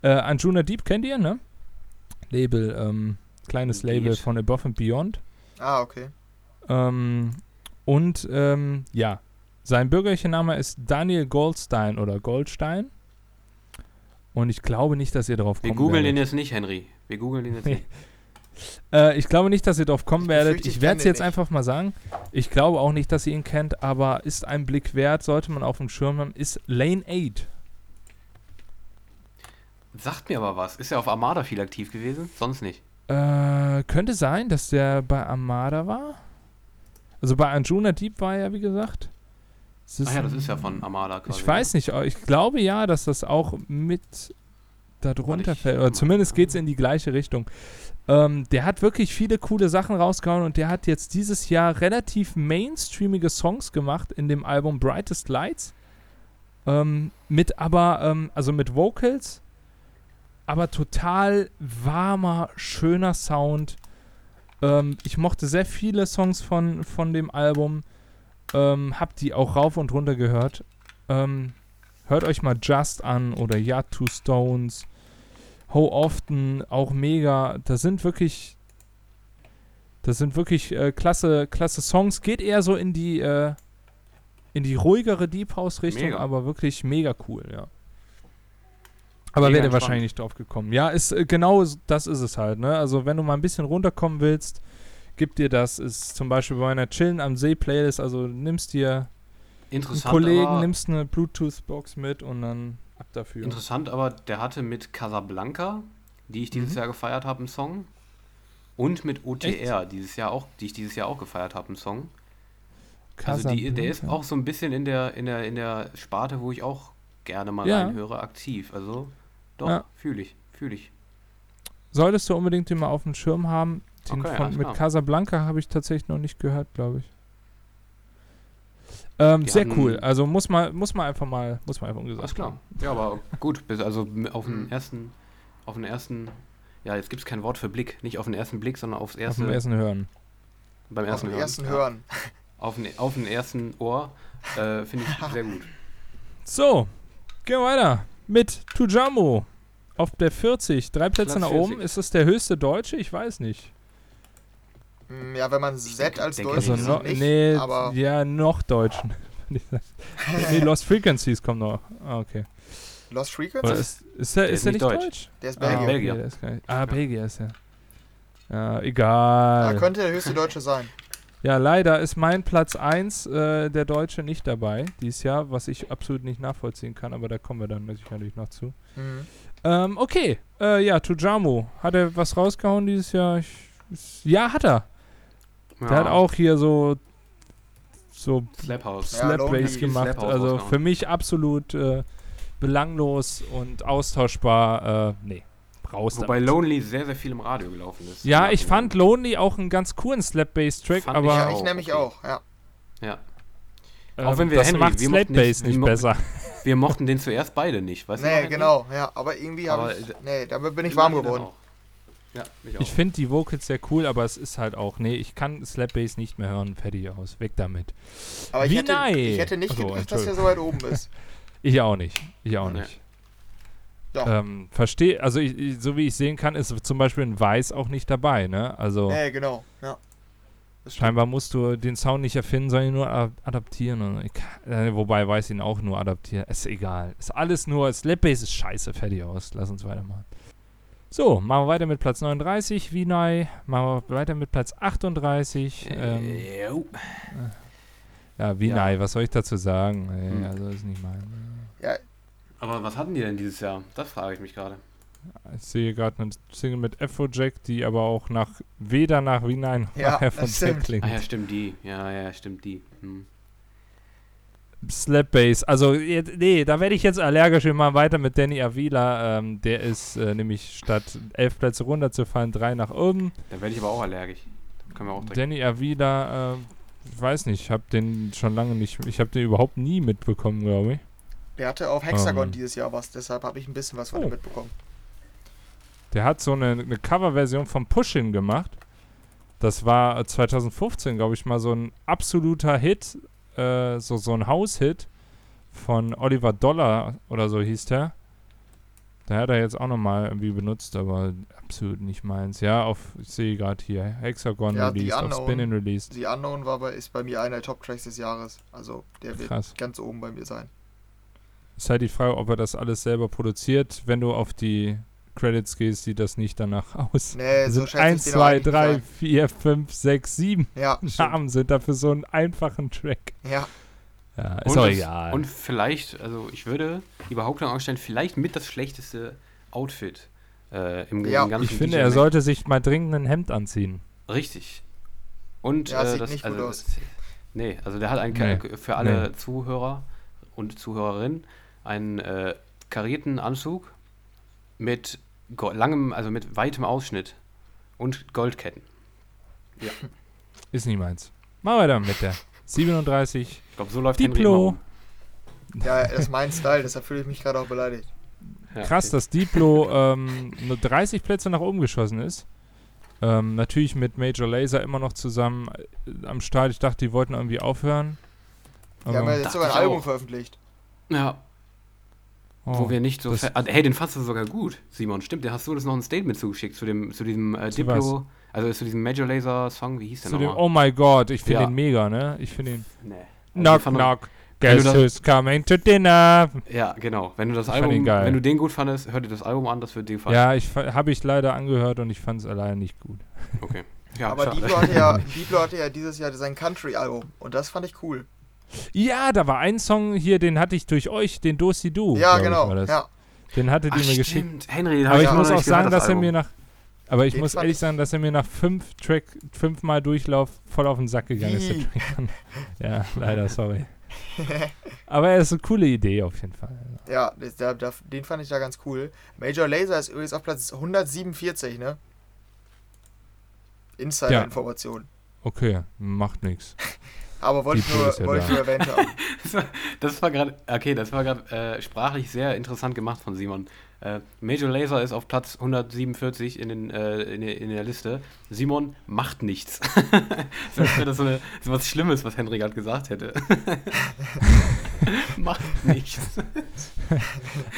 Äh, Anjuna Deep kennt ihr, ne? Label, ähm, kleines Geht. Label von Above and Beyond. Ah, okay. Ähm, und ähm, ja, sein bürgerlicher Name ist Daniel Goldstein oder Goldstein. Und ich glaube nicht, dass ihr drauf Wir kommt. googeln den jetzt nicht, Henry. Wir googeln den jetzt nicht. Äh, ich glaube nicht, dass ihr drauf kommen Ich werdet. ich Ich werde es jetzt nicht. einfach mal sagen. Ich glaube auch nicht, dass ihr ihn kennt, aber ist ein Blick wert, sollte man auf dem Schirm haben, ist Lane 8. Sagt mir aber was. Ist er auf Armada viel aktiv gewesen? Sonst nicht. Äh, könnte sein, dass der bei Armada war. Also bei Anjuna Deep war er, wie gesagt. Es Ach ja, das ist ja von Armada quasi. Ich weiß nicht, aber ich glaube ja, dass das auch mit darunter fällt. Oder zumindest geht es in die gleiche Richtung. Ähm, der hat wirklich viele coole Sachen rausgehauen und der hat jetzt dieses Jahr relativ mainstreamige Songs gemacht in dem Album Brightest Lights. Ähm, mit aber, ähm, also mit Vocals, aber total warmer, schöner Sound. Ähm, ich mochte sehr viele Songs von, von dem Album. Ähm, hab die auch rauf und runter gehört. Ähm, hört euch mal Just an oder Ja Two Stones. How Often, auch mega. Das sind wirklich. Das sind wirklich äh, klasse, klasse Songs. Geht eher so in die, äh, in die ruhigere Deep House Richtung, Mega. aber wirklich mega cool, ja. Aber wäre wahrscheinlich nicht drauf gekommen. Ja, ist äh, genau das ist es halt, ne? Also wenn du mal ein bisschen runterkommen willst, gib dir das. Ist zum Beispiel bei einer Chillen am See Playlist, also nimmst dir einen Kollegen, nimmst eine Bluetooth-Box mit und dann ab dafür. interessant, aber der hatte mit Casablanca, die ich dieses Mhm. Jahr gefeiert habe, einen Song. Und mit OTR, dieses Jahr auch, die ich dieses Jahr auch gefeiert habe, einen Song. Also die, der ist auch so ein bisschen in der, in der, in der Sparte, wo ich auch gerne mal Ja. reinhöre, aktiv. Also doch, Ja. fühle ich, fühle ich. Solltest du unbedingt den mal auf dem Schirm haben. Den Okay, von, mit klar. Casablanca habe ich tatsächlich noch nicht gehört, glaube ich. Ähm, sehr cool. Also muss man, muss man einfach mal, muss man einfach umgesagt Alles klar. haben. Ja, aber gut, also auf den ersten, auf den ersten, ja, jetzt gibt es kein Wort für Blick, nicht auf den ersten Blick, sondern aufs Auf erste, dem ersten hören. beim Auf ersten den Hören. ersten ja. Hören. Auf den, auf den ersten Ohr, äh, finde ich sehr gut. So, gehen wir weiter mit Tujamo. Auf der 40, drei Plätze Platz nach oben. 40. Ist das der höchste Deutsche? Ich weiß nicht. Hm, Ja, wenn man Z als Deutsch Also nicht, no, nicht, nee, aber ja, noch Deutschen. nee, Lost Frequencies kommt noch. Ah, okay. Lost Oder Frequencies, ist, ist der, Der ist der nicht deutsch. deutsch? der ist Ah, Belgier. Belgier. okay, der ist gar nicht. Ah, Ja. Belgier ist er. Ja, egal. Ja, könnte der höchste Deutsche sein. Ja, leider ist mein Platz 1 äh, der Deutsche nicht dabei dieses Jahr, was ich absolut nicht nachvollziehen kann, aber da kommen wir dann sicherlich noch zu. Mhm. Ähm, okay, äh, ja, Tujamo. Hat er was rausgehauen dieses Jahr? Ich, ja, hat er. Der hat auch hier so so Slap House. Ja, Slap gemacht. Slap Also für mich absolut äh, belanglos und austauschbar. Äh, nee, raus Wobei damit. Lonely sehr, sehr viel im Radio gelaufen ist. Ja, ich fand Lonely auch einen ganz coolen Slap Bass Track, Fand aber ich Ja, auch, ich nämlich okay. auch, ja. Ja. ähm, auch wenn wir das Henry, macht wir Slap mochten den- Bass nicht besser. Wir mochten den zuerst beide nicht, weißt du? noch, Nee, genau, ja. Aber irgendwie habe ich. Nee, damit bin ich warm geworden. Ja, mich auch. Ich finde die Vocals sehr cool, aber es ist halt auch, nee, ich kann Slap Bass nicht mehr hören. Fertig aus. Weg damit. Aber ich Wie hätte, nein. ich hätte nicht Ach so, gedacht, dass er so weit oben ist. Ich auch nicht. Ich auch Nee. nicht. Ja. Ähm, verstehe, also ich, ich, so wie ich sehen kann, ist zum Beispiel ein Weiß auch nicht dabei, ne? Also Nee, genau, ja. Scheinbar musst du den Sound nicht erfinden, sondern ihn nur adaptieren. Und ich, kann- äh, wobei Weiß ihn auch nur adaptieren. Ist egal. Ist alles nur, Slap Bass ist scheiße. Fertig aus. Lass uns weitermachen. So, machen wir weiter mit Platz 39, Vinay. Machen wir weiter mit Platz 38. Ähm, Äh, jo. ja, Vinay, was soll ich dazu sagen? Ey, Hm. Also, ist nicht mein. Aber was hatten die denn dieses Jahr? Das frage ich mich gerade. Ich sehe gerade eine Single mit Afrojack, die aber auch nach weder nach Vinay noch Ja, das stimmt. klingt. Ah ja, stimmt die. Ja, ja, stimmt die. Hm. Slap Bass. Also, jetzt- nee, da werde ich jetzt allergisch. Wir machen weiter mit Danny Avila. Ähm, der ist äh, nämlich statt elf Plätze runterzufallen, drei nach oben. Da werde ich aber auch allergisch. Da können wir auch direkt. Danny Avila, äh, ich weiß nicht, ich habe den schon lange nicht, ich habe den überhaupt nie mitbekommen, glaube ich. Der hatte auf Hexagon Ähm. dieses Jahr was, deshalb habe ich ein bisschen was von Oh. ihm mitbekommen. Der hat so eine, eine Coverversion von Pushin gemacht. Das war äh, 2015, glaube ich, mal so ein absoluter Hit, äh, so, so ein Haushit von Oliver Dollar oder so hieß der. Der hat er jetzt auch nochmal irgendwie benutzt, aber absolut nicht meins. Ja, auf, ich sehe gerade hier, Hexagon Ja, The released, auf Unknown. Spinning released. The Unknown war bei, ist bei mir einer der Top-Tracks des Jahres. Also der wird Krass. ganz oben bei mir sein. Ist halt die Frage, ob er das alles selber produziert. Wenn du auf die Credits gehst, sieht das nicht danach aus. Nee, Es so sind schätze 1, ich den auch 2, eigentlich 3, ein. 4, 5, 6, 7 Ja. Namen sind da für so einen einfachen Track. Ja, Ja, ist Und auch das- egal. Und vielleicht, also ich würde die Behauptung aufstellen, vielleicht mit das schlechteste Outfit äh, im, Ja. im ganzen ich finde, DJ er sollte sich mal dringend ein Hemd anziehen. Richtig. Und Ja, äh, sieht das, nicht gut also, aus. das- Nee, also der hat einen, Nee. für alle Nee. Zuhörer und Zuhörerinnen einen äh, karierten Anzug mit langem, also mit weitem Ausschnitt und Goldketten. Ist nicht meins. Mal weiter mit der 37 Ich glaube, so läuft Diplo. ja, das ist mein Style, deshalb fühle ich mich gerade auch beleidigt. Ja, Krass, okay. dass Diplo ähm, nur 30 Plätze nach oben geschossen ist. Ähm, natürlich mit Major Laser immer noch zusammen äh, am Start. Ich dachte, die wollten irgendwie aufhören. Wir haben ja jetzt sogar ein Album auch. veröffentlicht. Ja, oh, wo wir nicht so. ah, hey, den fandst du sogar gut, Simon. Stimmt, der hast du das noch ein Statement zugeschickt zu dem, zu diesem äh, Diplo. Also zu diesem Major Laser Song, wie hieß der zu dem, nochmal? oh my God, ich finde Ja. den mega, ne? Ich finde ihn. Nee. Also Knock, fand- knock. Guess das- who's coming to dinner? Ja, genau. Wenn du das Ich Album, geil. wenn du den gut fandest, hör dir das Album an, das wird dir gefallen. Ja, ich habe ich leider angehört und ich fand es allein nicht gut. Okay. Ja, Aber. Diplo hatte, ja, Diplo hatte ja dieses Jahr sein Country-Album und das fand ich cool. Ja, da war ein Song hier, den hatte ich durch euch, den Dosi Du. ja, genau. das. Ja. Den hattet Ach, ihr mir geschickt. stimmt. Henry, den Aber ich auch muss auch sagen, gehört, dass das er mir Album. nach. Aber ich Den muss ehrlich ich- sagen, dass er mir nach fünf Track, fünfmal Durchlauf voll auf den Sack gegangen ist. Track. ja, leider, sorry. Aber er ist eine coole Idee auf jeden Fall. Ja, das, der, der, den fand ich da ganz cool. Major Laser ist übrigens auf Platz 147, ne? Insider-Information. Okay, macht nichts. Aber wollte ich nur, ja da. nur erwähnt haben. Das war- Das gerade, okay, das war gerade äh, sprachlich sehr interessant gemacht von Simon. Äh, Major Laser ist auf Platz 147 in, den, äh, in, der, in der Liste. Simon macht nichts. so als wäre das so, eine, so was Schlimmes, was Henry gerade gesagt hätte. macht nichts.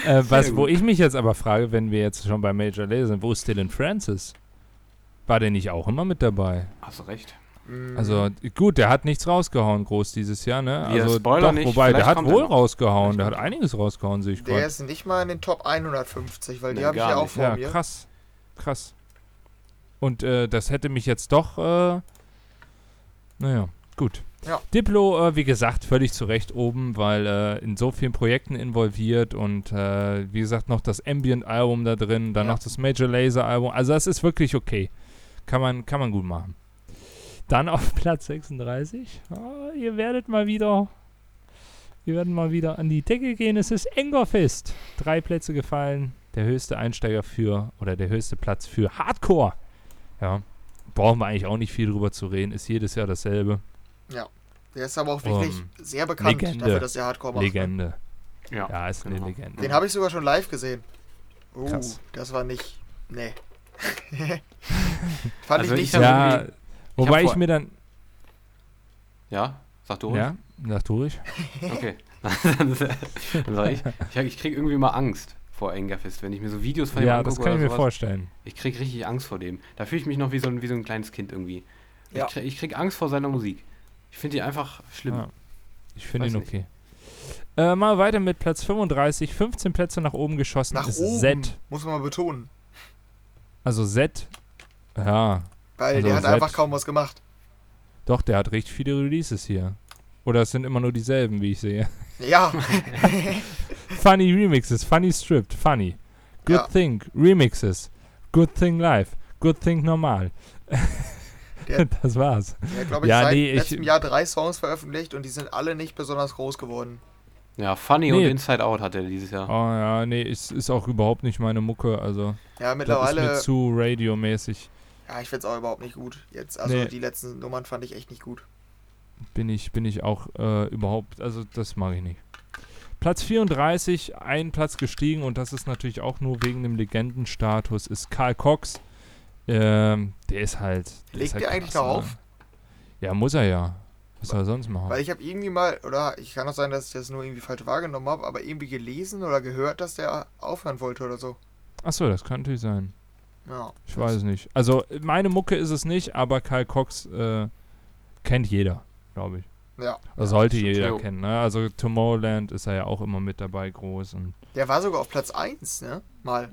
Äh, was, wo ich mich jetzt aber frage, wenn wir jetzt schon bei Major Lazer sind, wo ist Dylan Francis? War der nicht auch immer mit dabei? Hast du recht. Mm, Also gut, der hat nichts rausgehauen groß dieses Jahr, ne? Wir also doch, nicht, wobei der vielleicht hat kommt er wohl rausgehauen, der hat einiges rausgehauen, sehe ich der gerade. ist nicht mal in den Top 150, weil die Nee, habe ich ja auch vor Ja, mir. krass. Krass. Und äh, das hätte mich jetzt doch, äh, naja, gut. Ja. Diplo, äh, wie gesagt, völlig zu Recht oben, weil äh, in so vielen Projekten involviert und äh, wie gesagt noch das Ambient-Album da drin, dann Ja. noch das Major Laser-Album. Also das ist wirklich okay. Kann man, kann man gut machen. Dann auf Platz 36. Ah, ihr werdet mal wieder, wir werden mal wieder an die Decke gehen. Es ist Engerfest. Drei Plätze gefallen. Der höchste Einsteiger für, oder der höchste Platz für Hardcore. Ja. Brauchen wir eigentlich auch nicht viel drüber zu reden. Ist jedes Jahr dasselbe. Der ist aber auch wirklich Um, sehr bekannt Legende. dafür, dass er Hardcore macht. Legende. Ja. Ja, ist eine genau. Legende. Den habe ich sogar schon live gesehen. Uh, Krass. das war nicht. Nee. Fand Also ich ich nicht so. ja, irgendwie- wobei ich vor- mir dann. Ja? Sag du ruhig. Ja, sag du ruhig. Okay. dann sag ich, ich, ich krieg irgendwie mal Angst vor Engerfist, wenn ich mir so Videos von ihm Ja, angucke das kann ich mir sowas. vorstellen. Ich krieg richtig Angst vor dem. Da fühle ich mich noch wie so ein, wie so ein kleines Kind irgendwie. Ja. Ich, krieg, ich krieg Angst vor seiner Musik. Ich finde die einfach schlimm. Ja. Ich finde ihn okay. Äh, mal weiter mit Platz 35. 15 Plätze nach oben geschossen Nach ist oben. Z. Muss man mal betonen. Also Z. Ja, Weil Also der hat einfach kaum was gemacht. doch, der hat richtig viele Releases hier. Oder es sind immer nur dieselben, wie ich sehe. Ja. funny Remixes, Funny Stripped, Funny. Good Ja. Thing, Remixes. Good Thing Live. Good Thing Normal. Der- das war's. Der glaube ich, Ja, seit nee, ich- letztem Jahr drei Songs veröffentlicht und die sind alle nicht besonders groß geworden. Ja, Funny Nee. und Inside Out hat er dieses Jahr. Oh ja, nee, ist, ist auch überhaupt nicht meine Mucke. Also, Ja, das mittlerweile. ist mir zu radiomäßig. Ja, ich find's auch überhaupt nicht gut. Jetzt, also Nee. die letzten Nummern fand ich echt nicht gut. bin ich, bin ich auch äh, überhaupt, also das mag ich nicht. Platz 34, ein Platz gestiegen und das ist natürlich auch nur wegen dem Legendenstatus, ist Karl Cox. Ähm, der ist halt. Der Legt ist halt der eigentlich noch ne? auf? Ja, muss er ja. Was soll er sonst machen? Weil ich habe irgendwie mal, oder ich kann auch sein, dass ich das nur irgendwie falsch wahrgenommen habe, aber irgendwie gelesen oder gehört, dass der aufhören wollte oder so. Achso, das kann natürlich sein. Ja. Ich weiß es nicht. Also, meine Mucke ist es nicht, aber Karl Cox äh, kennt jeder, glaube ich. Ja. Oder sollte stimmt, jeder kennen. Ne? Also, Tomorrowland ist er ja auch immer mit dabei groß. Und Der war sogar auf Platz 1, ne? Mal.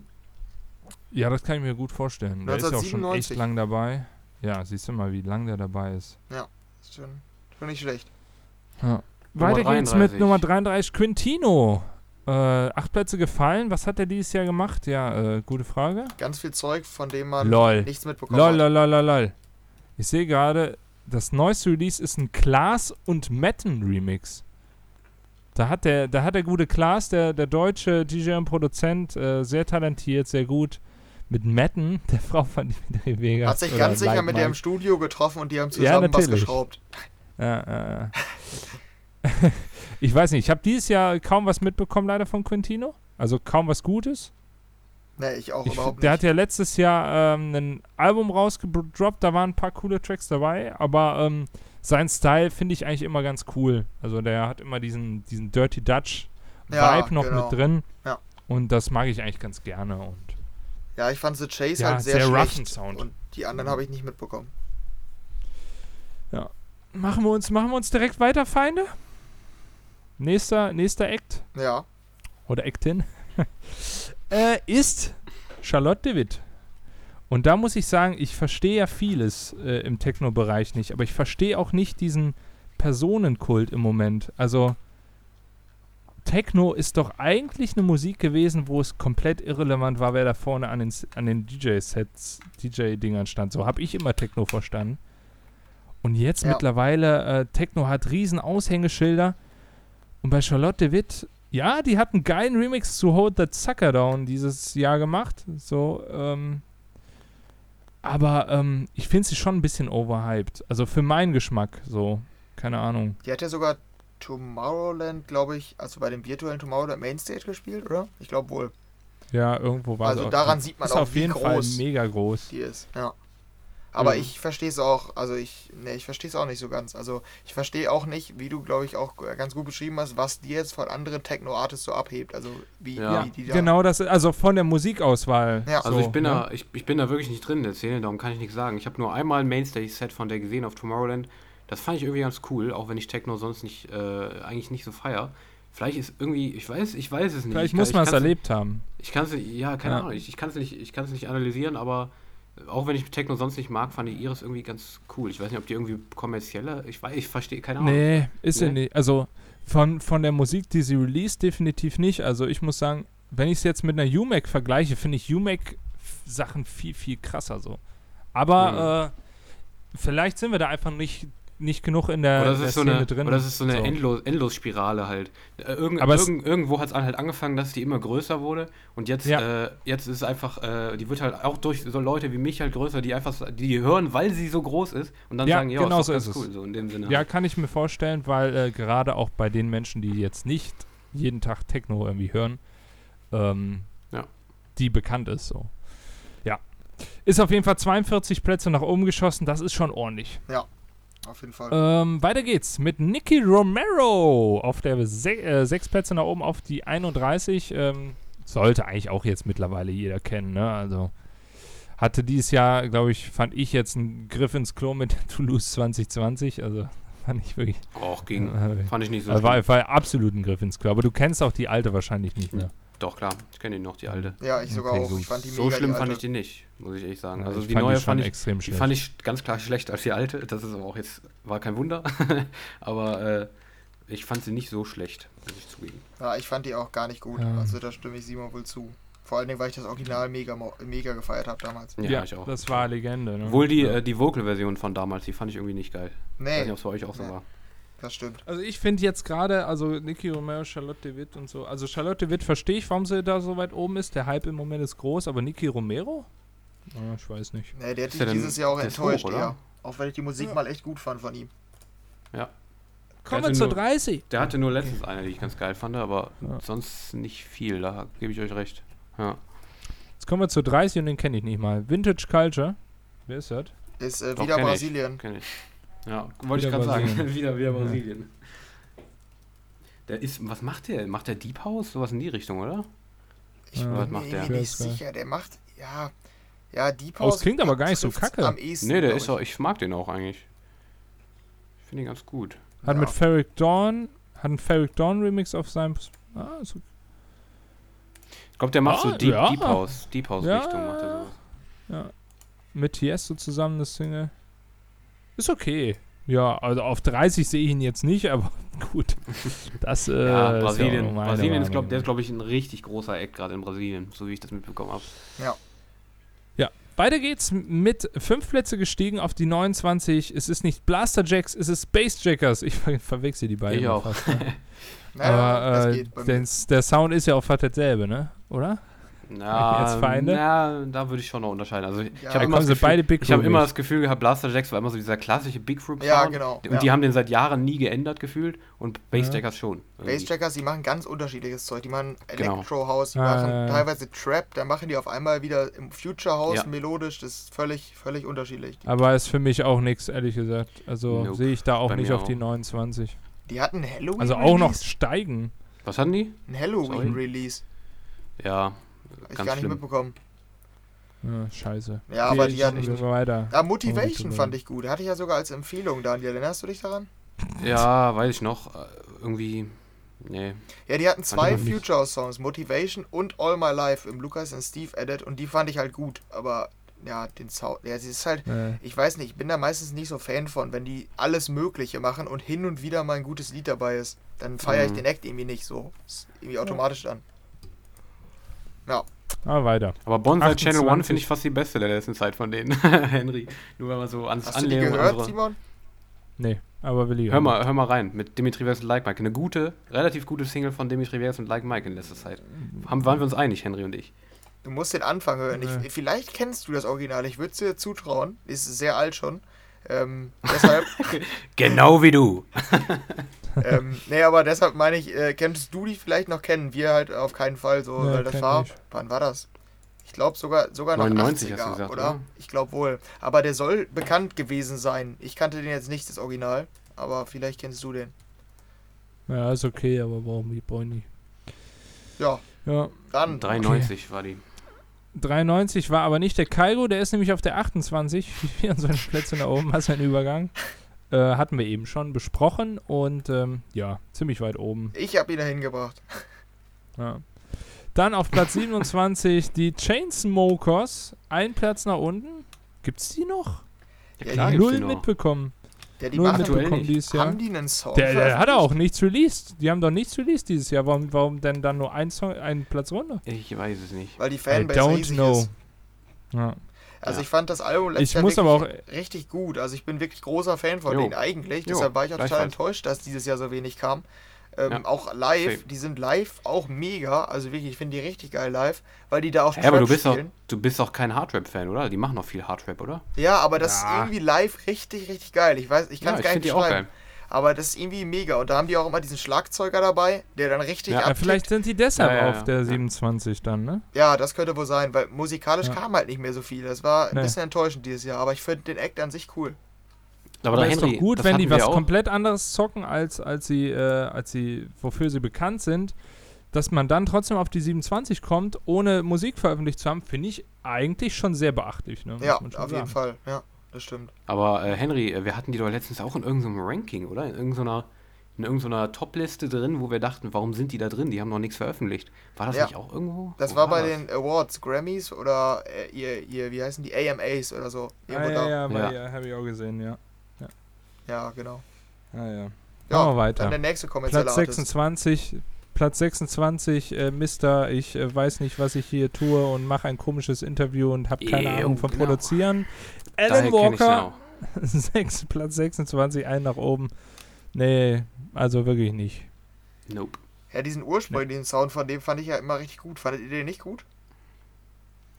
Ja, das kann ich mir gut vorstellen. Der ist ja auch schon 1997. echt lang dabei. Ja, siehst du mal, wie lang der dabei ist. Ist schon, schon nicht schlecht. Ja. Weiter geht's 33. mit Nummer 33, Quintino. Äh, acht Plätze gefallen. Was hat er dieses Jahr gemacht? Ja, äh, gute Frage. Ganz viel Zeug, von dem man Lol. nichts mitbekommen Lol, hat. lol, lol, lol, lol. Ich sehe gerade, das neueste Release ist ein Klaas und Metten Remix. Da hat der, da hat der gute Klaas, der, der deutsche DJ und Produzent, äh, sehr talentiert, sehr gut. Mit Metten, der Frau von Dimitri Vegas. Hat sich ganz sicher Like mit der im Mike. Studio getroffen und die haben Ja, zusammen was natürlich. geschraubt. Ja, äh, ich weiß nicht, ich habe dieses Jahr kaum was mitbekommen, leider von Quintino. Also kaum was Gutes. Nee, ich auch Ich, überhaupt der nicht. hat ja letztes Jahr ähm, ein Album rausgedroppt, da waren ein paar coole Tracks dabei, aber ähm, sein Style finde ich eigentlich immer ganz cool. Also der hat immer diesen, diesen Dirty Dutch Ja, Vibe noch genau. mit drin. Ja. Und das mag ich eigentlich ganz gerne. Und Ja, ich fand The Chase Ja, halt sehr, sehr roughen schlecht. Sound. Und die anderen habe ich nicht mitbekommen. machen wir uns, machen wir uns direkt weiter, Feinde? Nächster, nächster Act Ja, oder Actin äh, ist Charlotte DeWitt. Und da muss ich sagen, ich verstehe ja vieles äh, im Techno-Bereich nicht, aber ich verstehe auch nicht diesen Personenkult im Moment. Also Techno ist doch eigentlich eine Musik gewesen, wo es komplett irrelevant war, wer da vorne an den, an den DJ-Sets, DJ-Dingern stand. So habe ich immer Techno verstanden. Und jetzt Ja. mittlerweile, äh, Techno hat riesen Aushängeschilder. Und bei Charlotte DeWitt, ja, die hat einen geilen Remix zu Hold That Sucker Down dieses Jahr gemacht. So, ähm, aber ähm, ich finde sie schon ein bisschen overhyped. Also für meinen Geschmack, so. Keine Ahnung. die hat ja sogar Tomorrowland, glaube ich, also bei dem virtuellen Tomorrowland Mainstage gespielt, oder? Ich glaube wohl. Ja, irgendwo war Also daran sieht man ist auch, auf wie jeden Fall groß mega groß. die ist. Ja. Aber Ja. ich verstehe es auch, also ich, ne, ich verstehe es auch nicht so ganz. Also ich verstehe auch nicht, wie du, glaube ich, auch ganz gut beschrieben hast, was die jetzt von anderen Techno-Artists so abhebt. Also wie, Ja. wie die da. Genau, das also von der Musikauswahl. Ja. Also so, ich bin ne? da, ich, ich bin da wirklich nicht drin in der Szene, darum kann ich nichts sagen. Ich habe nur einmal ein Mainstage-Set von der gesehen auf Tomorrowland. Das fand ich irgendwie ganz cool, auch wenn ich Techno sonst nicht, äh, eigentlich nicht so feier. Vielleicht ist irgendwie, ich weiß, ich weiß es nicht. Vielleicht ich muss kann- man ich es kann's- erlebt haben. Ich kann es, ja, keine Ja. Ahnung, ich, ich kann es nicht, ich kann es nicht analysieren, aber auch wenn ich Techno sonst nicht mag, fand ich Iris irgendwie ganz cool. Ich weiß nicht, ob die irgendwie kommerzielle, ich weiß, ich verstehe, keine Ahnung. Nee, ist sie Nee? nicht. Also von, von der Musik, die sie released, definitiv nicht. Also ich muss sagen, wenn ich es jetzt mit einer UMAC vergleiche, finde ich UMAC-Sachen viel, viel krasser so. Aber äh, vielleicht sind wir da einfach nicht, nicht genug in der, Oder das, der ist so Szene eine, drin. oder das ist so eine So. Endlos, Endlosspirale halt. Äh, Irgend, Aber irgend, irgendwo hat es halt angefangen, dass die immer größer wurde und jetzt, Ja. äh, jetzt ist es einfach, äh, die wird halt auch durch so Leute wie mich halt größer, die einfach, so- die hören, weil sie so groß ist und dann Ja, sagen, ja, genau ist so ist ganz es. cool, so in dem Sinne. Ja, kann ich mir vorstellen, weil äh, gerade auch bei den Menschen, die jetzt nicht jeden Tag Techno irgendwie hören, ähm, Ja. die bekannt ist so. Ja. Ist auf jeden Fall 42 Plätze nach oben geschossen, das ist schon ordentlich. Auf jeden Fall. Ähm, weiter geht's mit Nicky Romero auf der se äh, sechs Plätze nach oben auf die 31. Ähm, sollte eigentlich auch jetzt mittlerweile jeder kennen, ne? Also hatte dieses Jahr, glaube ich, fand ich jetzt einen Griff ins Klo mit Toulouse 2020. Also fand ich wirklich. Auch ging. Äh, Fand ich nicht so also war, war absolut ein Griff ins Klo. Aber du kennst auch die alte wahrscheinlich nicht mehr. Doch, klar, ich kenne ihn noch, die alte. ja, ich sogar okay, auch. so- Ich fand die So mega, schlimm die fand ich die nicht, muss ich ehrlich sagen. Ja, Also ich die fand neue schon fand ich, extrem die schlecht. fand ich ganz klar schlechter als die alte. Das ist aber auch jetzt, war kein Wunder. aber äh, ich fand sie nicht so schlecht, muss ich zugeben. Ja, ich fand die auch gar nicht gut. Ja. Also da stimme ich Simon wohl zu. Vor allen Dingen, weil ich das Original mega, mega gefeiert habe damals. Ja, ich auch. das war Legende. Ne? Obwohl die, ja. äh, die Vocal-Version von damals, die fand ich irgendwie nicht geil. Ich weiß Nee, nicht, ob es bei euch auch so Nee. war. Das stimmt. Also ich finde jetzt gerade, also Nicky Romero, Charlotte Witt und so. Also Charlotte Witt verstehe ich, warum sie da so weit oben ist. Der Hype im Moment ist groß, aber Nicky Romero? Ah, ich weiß nicht. Nee, der hat Ist mich dieses Jahr auch enttäuscht, hoch, oder? ja. Auch wenn ich die Musik Ja. mal echt gut fand von ihm. Kommen hatte wir zur nur- 30. Der hatte nur letztens eine, die ich ganz geil fand, aber Ja. sonst nicht viel, da gebe ich euch recht. Ja. Jetzt kommen wir zur 30 und den kenne ich nicht mal. Vintage Culture. Wer ist das? Ist äh, Doch, wieder kenn ich. Brasilien. Kenn ich. Ja, wollte ich gerade sagen. Wieder, wieder Ja. Brasilien. Der ist, was macht der? Macht der Deep House? Sowas in die Richtung, oder? Ich Ja. bin Was mir macht der? nicht Ich weiß gar sicher. Der macht, ja, ja, Deep Oh, es House. klingt aber gar nicht so kacke. Am ehesten, Nee, der ist ich. auch, ich mag den auch eigentlich. Ich finde ihn ganz gut. Hat Ja. mit Ferric Dawn, hat einen Ferric Dawn Remix auf seinem. Ah, so, Ich glaube, der macht so Ah, Deep, ja. Deep House, Deep House Ja. Richtung macht er sowas. Mit Tiesto zusammen das Single. Ist okay. Ja, also auf 30 sehe ich ihn jetzt nicht, aber gut. Das äh, Ja, ist Brasilien. nur meine Brasilien ist, glaub, der ist, glaube ich, ein richtig großer Eck gerade in Brasilien, so wie ich das mitbekommen habe. Weiter geht's mit fünf Plätze gestiegen auf die 29. Es ist nicht Blaster Jacks, es ist Space Jackers. Ich ver verwechsel die beiden. Ich auch. Fast, ne? Naja, Aber das äh, geht bei mir. denn, der Sound ist ja auch fast dasselbe, ne? Oder? Na, Jetzt Feinde? na, da würde ich schon noch unterscheiden. Also ich Ja, habe immer, das sie Gefühl, beide Big ich hab immer das Gefühl gehabt, Blaster Jacks war immer so dieser klassische Big Group Ja, Sound. genau, Und ja. die haben den seit Jahren nie geändert gefühlt und Bassjackers schon. irgendwie. Bassjackers, die machen ganz unterschiedliches Zeug. Die machen Genau. Electro House, die Ah, machen ja, ja. teilweise Trap, dann machen die auf einmal wieder im Future House Ja. melodisch. Das ist völlig, völlig unterschiedlich. Aber ist für mich auch nichts, ehrlich gesagt. Also Nope. sehe ich da auch Bei nicht auf die auch. 29. Die hatten Halloween Also auch noch Release. steigen. Was hatten die? Ein Halloween Sorry. Release. Ja, Hab ich ganz gar nicht schlimm. mitbekommen. Ja, scheiße. Ja, aber die hatten. wir weiter. Ah, Motivation fand ich gut. Hatte ich ja sogar als Empfehlung, Daniel. Erinnerst du dich daran? Ja, weiß ich noch. Äh, Irgendwie, nee. Ja, die hatten zwei noch nicht. Future Songs, Motivation und All My Life im Lukas und Steve Edit und die fand ich halt gut. Aber ja, den Sound, ja, es ist halt, Äh, ich weiß nicht, ich bin da meistens nicht so Fan von, wenn die alles Mögliche machen und hin und wieder mal ein gutes Lied dabei ist. Dann feiere ich Mhm. den Act irgendwie nicht so. Ist irgendwie automatisch dann. Ja, aber weiter. Aber Bonsai Channel 28. One finde ich fast die beste der letzten Zeit von denen, Henry. Nur wenn man so ans hast du die Anlehnung gehört, Simon? Nee, aber will ich Hör mal, hör mal rein, mit Dimitri Vegas und Like Mike. Eine gute, relativ gute Single von Dimitri Vegas und Like Mike in letzter Zeit. Haben, waren wir uns einig, Henry und ich. Du musst den Anfang hören. Ich, vielleicht kennst du das Original. Ich würde es dir zutrauen. Ist sehr alt schon. Ähm, deshalb, Genau wie du. ähm, nee, aber deshalb meine ich, äh, könntest du die vielleicht noch kennen? Wir halt auf keinen Fall so, Nee, weil das war, ich. wann war das? Ich glaube sogar, sogar noch 99 hast 80er, du gesagt, oder? oder? Ich glaube wohl. Aber der soll bekannt gewesen sein. Ich kannte den jetzt nicht, das Original. Aber vielleicht kennst du den. Ja, ist okay, aber warum ich nicht. Ja, Ja, dann. 93 war die. 93 war aber nicht der Kairo, der ist nämlich auf der 28. 24 Plätze nach oben, hast du einen Übergang. Äh, hatten wir eben schon besprochen und ähm, ja, ziemlich weit oben. Ich habe ihn dahin gebracht. Ja. Dann auf Platz 27 die Chainsmokers, ein Platz nach unten. Gibt's die noch? Ja, klar gibt's Null die noch. mitbekommen. Ja, die mitbekommen nicht. dieses Jahr. haben die einen Song? Der, der hat auch nichts released. Die haben doch nichts released dieses Jahr. Warum, warum denn dann nur ein Song, einen Platz runter? Ich weiß es nicht. Weil die I Fanbase don't riesig know. ist. Ja. Also Ja. ich fand das Album letztes Ich Jahr muss wirklich aber auch- richtig gut. Also ich bin wirklich großer Fan von Jo. denen eigentlich. Jo, Deshalb war ich auch total enttäuscht, dass dieses Jahr so wenig kam. Ähm, Ja. Auch live, Same. die sind live auch mega. Also wirklich, ich finde die richtig geil live, weil die da auch Ja, aber du bist, doch, spielen. du bist doch kein Hardrap-Fan, oder? Die machen noch viel Hardrap, oder? Ja, aber das Ja. ist irgendwie live richtig, richtig geil. Ich weiß, ich kann es ich gar nicht auch beschreiben. Aber das ist irgendwie mega. Und da haben die auch immer diesen Schlagzeuger dabei, der dann richtig Ja, vielleicht sind die deshalb Ja, ja, auf ja. der Ja. 27 dann, ne? Ja, das könnte wohl sein, weil musikalisch Ja. kam halt nicht mehr so viel. Das war ein Nee. bisschen enttäuschend dieses Jahr, aber ich finde den Act an sich cool. Aber, Aber da, ist Henry, doch gut, wenn die was auch. komplett anderes zocken, als, als, sie, äh, als sie, wofür sie bekannt sind, dass man dann trotzdem auf die 27 kommt, ohne Musik veröffentlicht zu haben, finde ich eigentlich schon sehr beachtlich. Ne? Ja, auf jeden sagen. Fall. Ja, das stimmt. Aber äh, Henry, äh, wir hatten die doch letztens auch in irgendeinem Ranking, oder? In irgendeiner, in irgendeiner Top-Liste drin, wo wir dachten, warum sind die da drin? Die haben noch nichts veröffentlicht. War das Ja. nicht auch irgendwo? Das Wo war bei das? den Awards, Grammys oder äh, ihr, ihr, wie heißen die, AMAs oder so. Ah, ja, Ja. ja. ja habe ich auch gesehen, ja. Ja, genau. Ah, ja. Ja, Machen wir weiter. Dann der nächste kommerzielle Platz Artist. 26, Platz 26, äh, Mister, ich äh, weiß nicht, was ich hier tue und mache ein komisches Interview und habe keine Ahnung vom genau. Produzieren. Daher Alan ich's Walker, auch. sechs, Platz 26, ein nach oben. Nee, also wirklich nicht. Nope. Ja, diesen ursprünglichen Sound von dem fand ich ja immer richtig gut. Fandet ihr den nicht gut?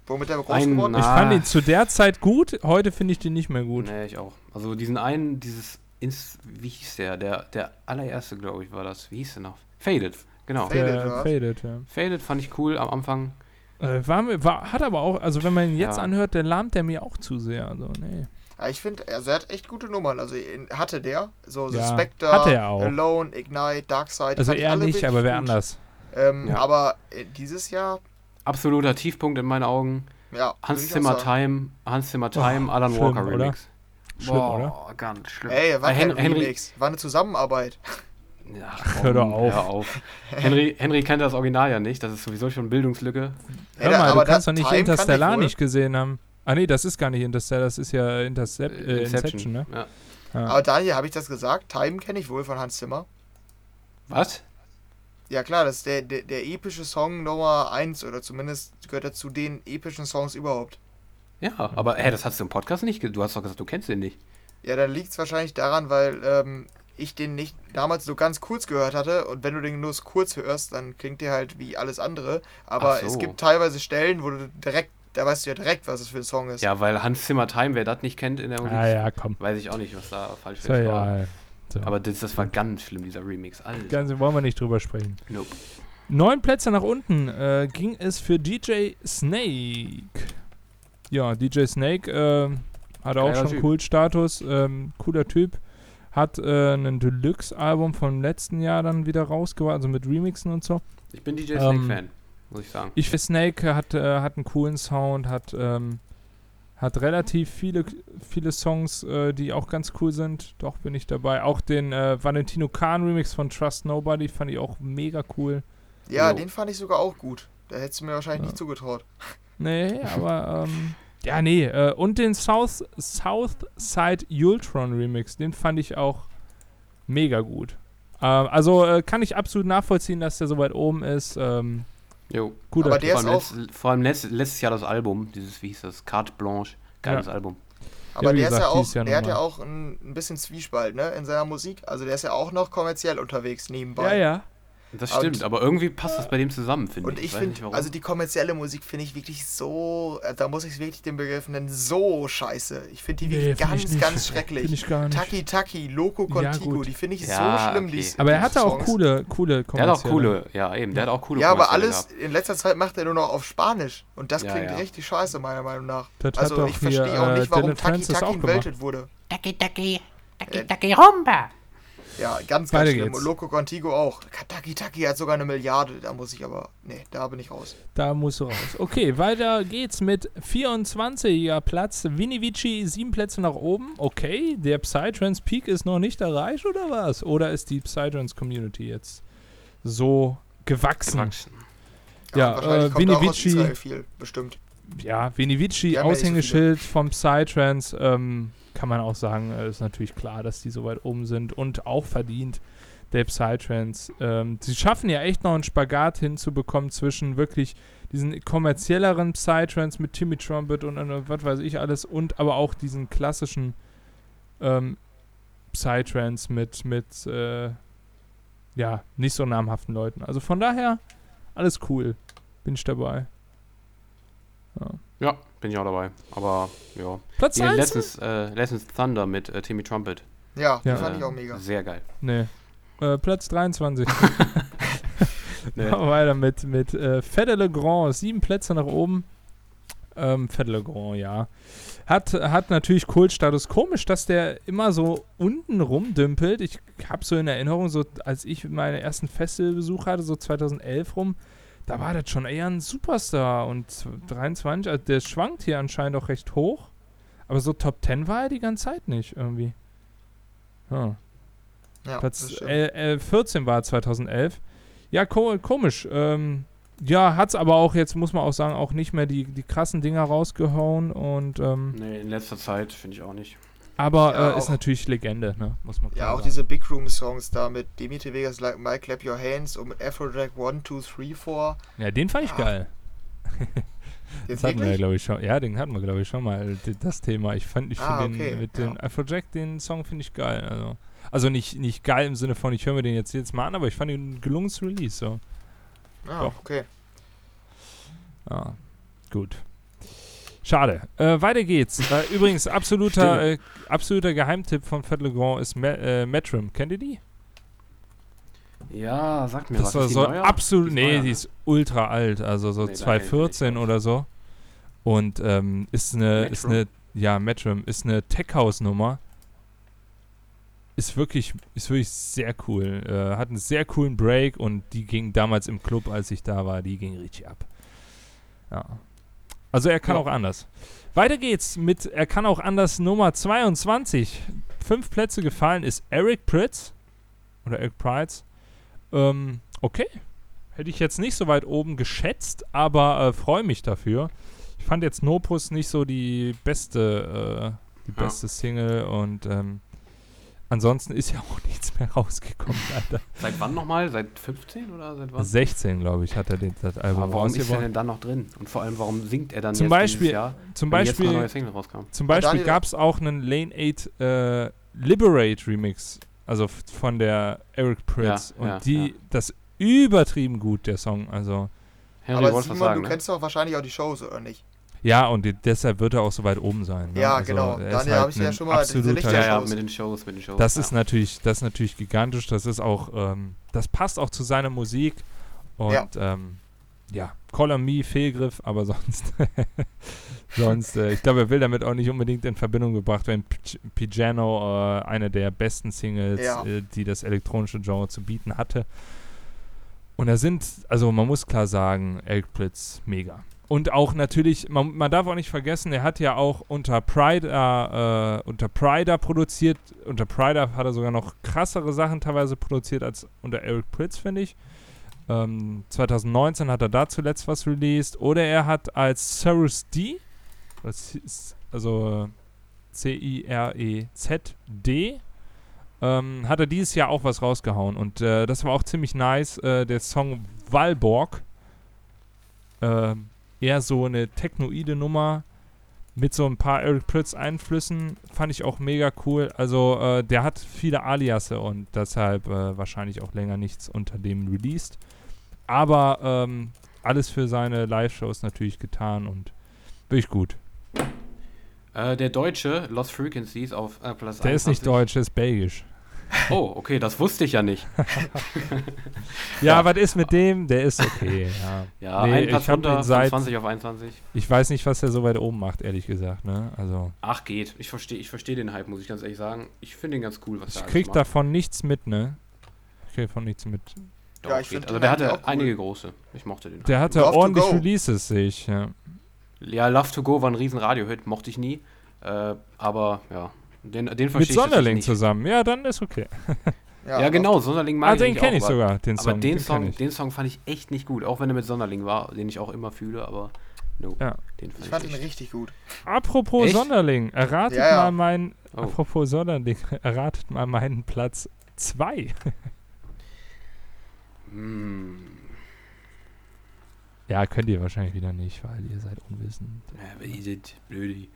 Womit der groß Ein- geworden Ich ist? Ah. fand ihn zu der Zeit gut, heute finde ich den nicht mehr gut. Nee, ich auch. Also diesen einen, dieses, Ins wie hieß der? Der, der allererste, glaube ich, war das. Wie hieß der noch? Faded, genau. Faded. Der was? Faded, ja. Faded fand ich cool am Anfang. Äh, war, mir- war, hat aber auch, also wenn man ihn jetzt Ja. anhört, der lahmt der mir auch zu sehr. Also, nee. Ja, ich finde, also er hat echt gute Nummern. Also hatte der. So Ja, Spectre, hatte er auch. Alone, Ignite, Darkseid. Also er nicht, aber wer gut. anders. Ähm, Ja. Aber äh, dieses Jahr, Absoluter Tiefpunkt in meinen Augen. ja. Hans Zimmer. Time, Hans Zimmer Time, Oh, Alan schlimm, Walker oder? Remix. Schlimm, oder? ganz schlimm. Ey, war kein Hen- Henry, Remix. War eine Zusammenarbeit. Ach, hör doch auf. Hör auf. Henry, Henry kennt das Original ja nicht, das ist sowieso schon Bildungslücke. Hör Ja, mal, aber du kannst doch nicht Time Interstellar nicht gesehen haben. Ah nee, das ist gar nicht Interstellar, das ist ja Intercep äh, Inception, ne? Ja. Ja. Aber Daniel, habe ich das gesagt? Time kenne ich wohl von Hans Zimmer. Was? Ja klar, das ist der, der, der epische Song Nummer 1 oder zumindest gehört er zu den epischen Songs überhaupt. Ja, aber hä, das hast du im Podcast nicht Du hast doch gesagt, du kennst den nicht. Ja, dann liegt es wahrscheinlich daran, weil ähm, ich den nicht damals so ganz kurz gehört hatte und wenn du den nur so kurz hörst, dann klingt der halt wie alles andere. Aber so. es gibt teilweise Stellen, wo du direkt, da weißt du ja direkt, was es für ein Song ist. Ja, weil Hans Zimmer Time, wer das nicht kennt in der Musik, Ah ja, komm. weiß ich auch nicht, was da falsch Ist ist. ja. So. aber das, das war ganz schlimm, dieser Remix. Alter. Ganz, wollen wir nicht drüber sprechen. Nope. Neun Plätze nach unten äh, ging es für DJ Snake. Ja, DJ Snake äh, hat auch Geiler schon Typ. Kultstatus, ähm, cooler Typ. Hat äh, ein Deluxe-Album vom letzten Jahr dann wieder rausgebracht, also mit Remixen und so. Ich bin DJ Ähm, Snake-Fan, muss ich sagen. Ich finde Snake hat, äh, hat einen coolen Sound, hat, ähm, hat relativ viele, viele Songs, äh, die auch ganz cool sind. Doch bin ich dabei. Auch den äh, Valentino Khan Remix von Trust Nobody fand ich auch mega cool. Ja, Jo. den fand ich sogar auch gut. Da hättest du mir wahrscheinlich Ja. nicht zugetraut. Nee, aber ähm, ja, nee. Äh, und den South, Southside Ultron Remix, den fand ich auch mega gut. Ähm, also äh, kann ich absolut nachvollziehen, dass der so weit oben ist. Ähm, Jo. guter Aber der vor ist allem, auch- letzt, vor allem letzt, letztes Jahr das Album, dieses, wie hieß das, Carte Blanche, geiles Ja. Album. Aber wie der ist gesagt, ja auch, der hat ja auch ein, ein bisschen Zwiespalt, ne, in seiner Musik. Also der ist ja auch noch kommerziell unterwegs nebenbei. Ja, ja. Das Und- stimmt, aber irgendwie passt das bei dem zusammen, finde ich. Und ich nicht finde, warum. also die kommerzielle Musik finde ich wirklich so, äh, da muss ich wirklich den Begriff nennen, so scheiße. Ich finde die Nee, wirklich find ganz, ich nicht. ganz Finde schrecklich. ich gar nicht. Taki Taki, Loco Ja, Contigo, gut. die finde ich Ja, so schlimm. okay. Die, Aber er hatte auch Songs. coole, coole der hat auch coole, ja eben, der hat auch coole Ja, aber alles, gehabt. in letzter Zeit macht er nur noch auf Spanisch. Und das Ja, klingt ja. richtig scheiße, meiner Meinung nach. Das also ich verstehe auch äh, nicht, warum Dylan Taki Taki entweltet wurde. Taki taki, taki Äh, taki rumba. Ja, ganz, ganz Weiter schlimm. geht's. Und Loco Contigo auch. Taki Taki hat sogar eine Milliarde, da muss ich aber, nee, da bin ich raus. Da musst du raus. Okay, weiter geht's mit 24er Platz. Vinny Vici, sieben Plätze nach oben. Okay, der Psytrance Peak ist noch nicht erreicht oder was? Oder ist die Psytrance Community jetzt so gewachsen? Gewachsen. Ja, wahrscheinlich äh, kommt auch aus viel, bestimmt. Ja, Vinny Vici, Die haben ja nicht so Aushängeschild vom Psytrance, ähm, kann man auch sagen, äh, ist natürlich klar, dass die so weit oben sind und auch verdient der Psytrance. Ähm, sie schaffen ja echt noch einen Spagat hinzubekommen zwischen wirklich diesen kommerzielleren Psytrance mit Timmy Trumpet und äh, was weiß ich alles und aber auch diesen klassischen ähm, Psytrance mit, mit äh, ja, nicht so namhaften Leuten. Also von daher, alles cool. Bin ich dabei. Ja. Ja, bin ich auch dabei. Aber, ja. Platz Hier 1? letztens, äh, letztens Thunder mit äh, Timmy Trumpet. Ja, Ja. die fand ich auch mega. Sehr geil. Nee. Äh, Platz 23. Nee. Machen wir weiter mit, mit äh, Fede Le Grand. Sieben Plätze nach oben. Ähm, Fede Le Grand, ja. Hat, hat natürlich Kultstatus. Komisch, dass der immer so unten rumdümpelt. Ich habe so in Erinnerung, so als ich meine ersten Festivalbesuch hatte, so 2011 rum, da war das schon eher ein Superstar. Und 23, also der schwankt hier anscheinend auch recht hoch. Aber so Top 10 war er die ganze Zeit nicht irgendwie. Ja. Ja, Platz äh, äh, 14 war 2011. Ja, ko komisch. Ähm, ja, hat's aber auch jetzt, muss man auch sagen, auch nicht mehr die, die krassen Dinger rausgehauen. Und, ähm, Nee, in letzter Zeit finde ich auch nicht. Aber Ja, äh, ist auch- natürlich Legende, ne? Muss man Ja, klar auch sagen. diese Big Room Songs da mit Dimitri Vegas, like My Clap Your Hands und Afrojack 1, 2, 3, 4. Ja, den fand ich Ja. geil. Jetzt Das hatten wir, glaube ich, schon. Ja, den hatten wir, glaube ich, schon mal, d- das Thema. Ich fand, ich Ah, finde okay, den mit ja. dem Afrojack, den Song finde ich geil. Also, also nicht, nicht geil im Sinne von, ich höre mir den jetzt jedes Mal an, aber ich fand ihn ein gelungenes Release. So. Ah, Doch. okay. Ja, gut. Schade. Äh, weiter geht's. Äh, übrigens, absoluter, äh, absoluter Geheimtipp von Fat Le Grand ist Ma äh, Metrum. Kennt ihr die? Ja, sag mir Das was. war Ist die so absolut. Ist Nee, neuer, die ne? ist ultra alt. Also so Nee, da kenn ich mich 2014 nicht aus. oder so. Und ähm, ist eine, ist Metrum? eine, ja, Metrum, ist eine Tech-House-Nummer. Ist wirklich, ist wirklich sehr cool. Äh, hat einen sehr coolen Break und die ging damals im Club, als ich da war, die ging richtig ab. Ja. Also er kann Ja. auch anders. Weiter geht's mit Er kann auch anders Nummer 22. Fünf Plätze gefallen ist Eric Pritz. oder Eric Prides. Ähm, okay. Hätte ich jetzt nicht so weit oben geschätzt, aber äh, freue mich dafür. Ich fand jetzt Nopus nicht so die beste, äh, die Ja. beste Single und ähm, ansonsten ist ja auch nichts mehr rausgekommen, Alter. Seit wann nochmal? Seit 15 oder seit wann? 16, glaube ich, hat er den, das Album Aber warum ist er denn dann noch drin? Und vor allem, warum singt er dann Zum jetzt Beispiel- dieses Jahr, Zum wenn jetzt noch eine neue Beispiel, Single rauskam? zum Beispiel gab es auch einen Lane 8 äh, Liberate Remix, also f- von der Eric Pritz. Ja, und ja, die, ja. das übertrieben gut, der Song. Also, Henry, Aber Simon, sagen, du ne? kennst doch wahrscheinlich auch die Shows, oder nicht? Ja, und die, deshalb wird er auch so weit oben sein. Ne? Ja, also, genau. Daniel, halt hab ich ja schon mal diese absoluter- Lichter- Ja, ja, mit den Shows, mit den Shows. Das ja. ist natürlich, das ist natürlich gigantisch. Das ist auch, ähm, das passt auch zu seiner Musik. Und Ja. ähm, ja Call on Me, Fehlgriff, aber sonst, sonst, äh, ich glaube, er will damit auch nicht unbedingt in Verbindung gebracht werden. P- Piano, äh, eine der besten Singles, Ja. äh, die das elektronische Genre zu bieten hatte. Und da sind, also man muss klar sagen, Elk Blitz mega. Und auch natürlich, man, man darf auch nicht vergessen, er hat ja auch unter Prida, äh, unter Prida produziert. Unter Prida hat er sogar noch krassere Sachen teilweise produziert als unter Eric Pritz, finde ich. Ähm, 2019 hat er da zuletzt was released. Oder er hat als Cyrus D, also C-I-R-E-Z-D, ähm, hat er dieses Jahr auch was rausgehauen. Und äh, das war auch ziemlich nice. Äh, der Song Walborg. Ähm, eher so eine technoide Nummer mit so ein paar Eric Pritz Einflüssen. Fand ich auch mega cool. Also äh, der hat viele Aliasse und deshalb äh, wahrscheinlich auch länger nichts unter dem released. Aber ähm, alles für seine Live-Shows natürlich getan und wirklich gut. Äh, der Deutsche, Lost Frequencies auf Platz Der ist nicht 21. deutsch, der ist belgisch. Oh, okay, das wusste ich ja nicht. Ja, Ja. was ist mit dem? Der ist okay, ja. Ja, Nee, ein Platz ich ihn von seit- 20 auf 21. Ich weiß nicht, was er so weit oben macht, ehrlich gesagt, ne? Also, Ach, geht. Ich verstehe ich versteh den Hype, muss ich ganz ehrlich sagen. Ich finde den ganz cool, was ich er alles krieg davon nichts mit, ne? Ich krieg davon nichts mit. Doch, Ja, ich Also der hatte cool. einige große. Ich mochte den. Der hatte Love ordentlich. Releases, sehe ich, ja. Ja, Love to Go war ein riesen Radio-Hit, mochte ich nie. Äh, aber ja, den, den verstehe Mit ich Sonderling zusammen. Ja, dann ist okay. Ja, genau, Sonderling mag Ah, ich den kenne ich aber- sogar, den Song. Aber den, kenn Song, ich. den Song fand ich echt nicht gut, auch wenn er mit Sonderling war, den ich auch immer fühle, aber no, Ja. den fand Ich ich, fand ihn echt. richtig gut. Apropos Echt? Sonderling, erratet Ja, ja. mal meinen. Oh. Apropos Sonderling, erratet mal meinen Platz 2. Hm. Ja, könnt ihr wahrscheinlich wieder nicht, weil ihr seid unwissend. Ja, ist es? Blödi.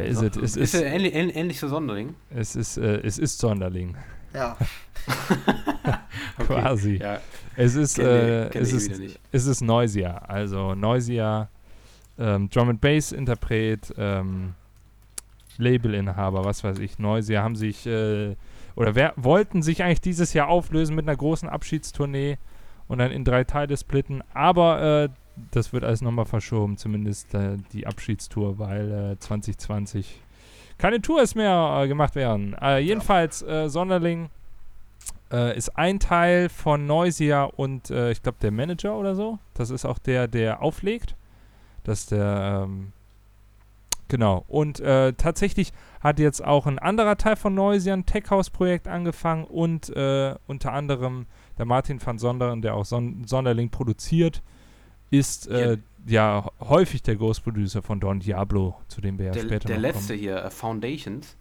Wer ist es? Ist ist, er ähnlich, ähnlich, so Sonderling? es ist, äh, es ist Sonderling, Ja. Okay. quasi. Ja, Es ist, äh, kenn es ist, es ist Noisia. Also Noisia, ähm, Drum and Bass Interpret, ähm, Labelinhaber, was weiß ich. Noisia haben sich äh, oder wer, wollten sich eigentlich dieses Jahr auflösen mit einer großen Abschiedstournee und dann in drei Teile splitten. Aber äh, das wird alles nochmal verschoben, zumindest äh, die Abschiedstour, weil äh, 2020 keine Tours mehr äh, gemacht werden. Äh, jedenfalls, äh, Sonderling äh, ist ein Teil von Noisia und ich glaube der Manager oder so. Das ist auch der, der auflegt. Das ist der, ähm, genau. Und tatsächlich hat jetzt auch ein anderer Teil von Noisia ein Tech House Projekt angefangen und unter anderem der Martin van Sonderen, der auch Son Sonderling produziert, ist äh, ja häufig der Ghost Producer von Don Diablo, zu dem wir ja Der, später der letzte kommen. hier, äh, Foundations,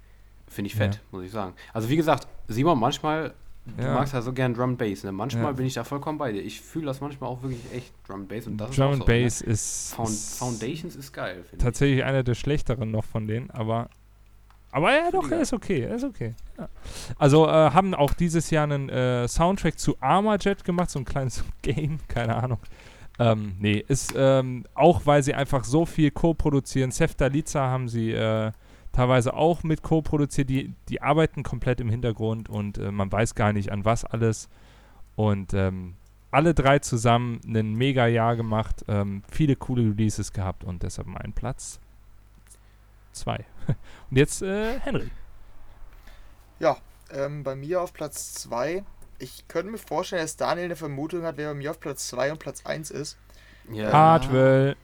finde ich Ja. fett, muss ich sagen. Also wie gesagt, Simon, manchmal, du Ja. magst ja so gern Drum Bass, ne? Manchmal Ja. bin ich da vollkommen bei dir. Ich fühle das manchmal auch wirklich echt Drum Bass und das Drum ist auch so, Bass Ne? ist, Found, ist Foundations ist geil, finde ich. tatsächlich einer der schlechteren noch von denen, aber aber ja, doch, er ist okay, er ist okay. Ja. Also äh, haben auch dieses Jahr einen äh, Soundtrack zu Armajet gemacht, so ein kleines Game, keine Ahnung. Ähm, nee, ist ähm, auch, weil sie einfach so viel co-produzieren. Sefta Liza haben sie äh, teilweise auch mit co-produziert. Die, die arbeiten komplett im Hintergrund und äh, man weiß gar nicht an was alles. Und ähm, alle drei zusammen ein mega Jahr gemacht, ähm, viele coole Releases gehabt und deshalb mein Platz zwei. Und jetzt äh, Henry. Ja, ähm, bei mir auf Platz 2. Ich könnte mir vorstellen, dass Daniel eine Vermutung hat, wer bei mir auf Platz 2 und Platz 1 ist. Ja. Hardwell.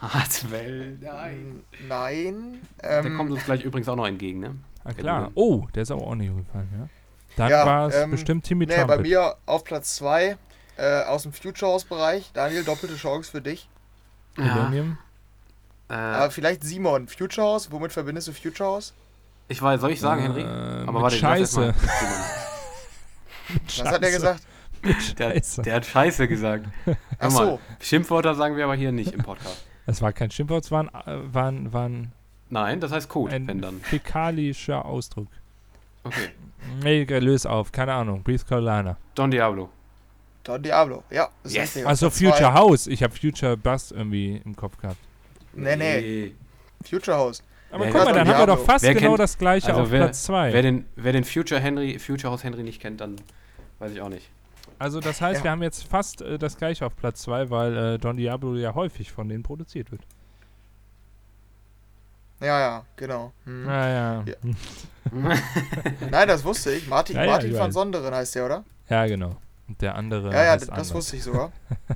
Hardwell, nein. Ähm, Nein. Der Ähm, kommt uns gleich übrigens auch noch entgegen, ne? Ah, klar. Oh, der ist aber auch nicht umgefallen, ja. Dann Ja, war es ähm, bestimmt Timmy Nee, bei Trumpet. mir auf Platz 2 äh, aus dem Future House Bereich. Daniel, doppelte Chance für dich. Millennium. Äh, Aber vielleicht Simon, Future House, womit verbindest du Future House? ich weiß, soll ich sagen, Henry? Äh, Aber mit warte, Scheiße. Was hat er gesagt? Der, der hat Scheiße gesagt. Ach mal, so. Schimpfwörter sagen wir aber hier nicht im Podcast. Es war kein Schimpfwort, es war ein, äh, war ein, war ein, Nein, das heißt Code, wenn ein dann. fäkalischer Ausdruck. Okay. Nee, löse auf, keine Ahnung. Breathe Carolina. Don Diablo. Don Diablo. Ja, Yes. Also. Future House. Ich habe Future Bass irgendwie im Kopf gehabt. Nee, nee. Future House. Aber Wer guck mal, dann haben wir doch fast Wer genau kennt- das gleiche also auf wer- Platz 2. Wer den, wer den Future Henry, Future House Henry nicht kennt, dann weiß ich auch nicht. Also das heißt, Ja. wir haben jetzt fast äh, das gleiche auf Platz 2, weil äh, Don Diablo ja häufig von denen produziert wird. Ja, ja, genau. Hm. Naja. Ja. Ja. Nein, das wusste ich. Martin, Ja, ja, Martin ich van. Sonderen heißt der, oder? ja, genau. Und der andere. Ja, ja, heißt das anders. wusste ich sogar.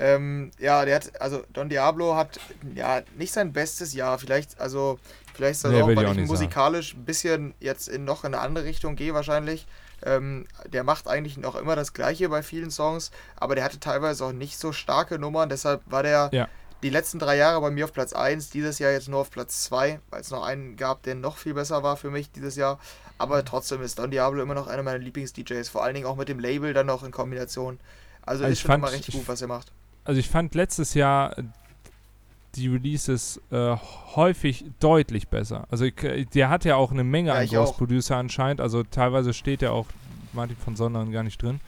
ähm, ja, der hat, also Don Diablo hat ja nicht sein bestes Jahr. Vielleicht, also, vielleicht ist das Nee, auch, weil ich auch ich musikalisch ein bisschen jetzt in noch in eine andere Richtung gehe wahrscheinlich. Ähm, der macht eigentlich noch immer das Gleiche bei vielen Songs, aber der hatte teilweise auch nicht so starke Nummern, deshalb war der Ja. die letzten drei Jahre bei mir auf Platz 1, dieses Jahr jetzt nur auf Platz 2, weil es noch einen gab, der noch viel besser war für mich dieses Jahr. Aber trotzdem ist Don Diablo immer noch einer meiner Lieblings-DJs, vor allen Dingen auch mit dem Label dann noch in Kombination. Also Also ist ich schon fand- immer recht gut, was er macht. Also ich fand letztes Jahr äh, die Releases äh, häufig deutlich besser. Also ich, äh, der hat ja auch eine Menge Ja, an ich Ghost auch. Producer anscheinend. Also teilweise steht ja auch Martin von Sondern gar nicht drin.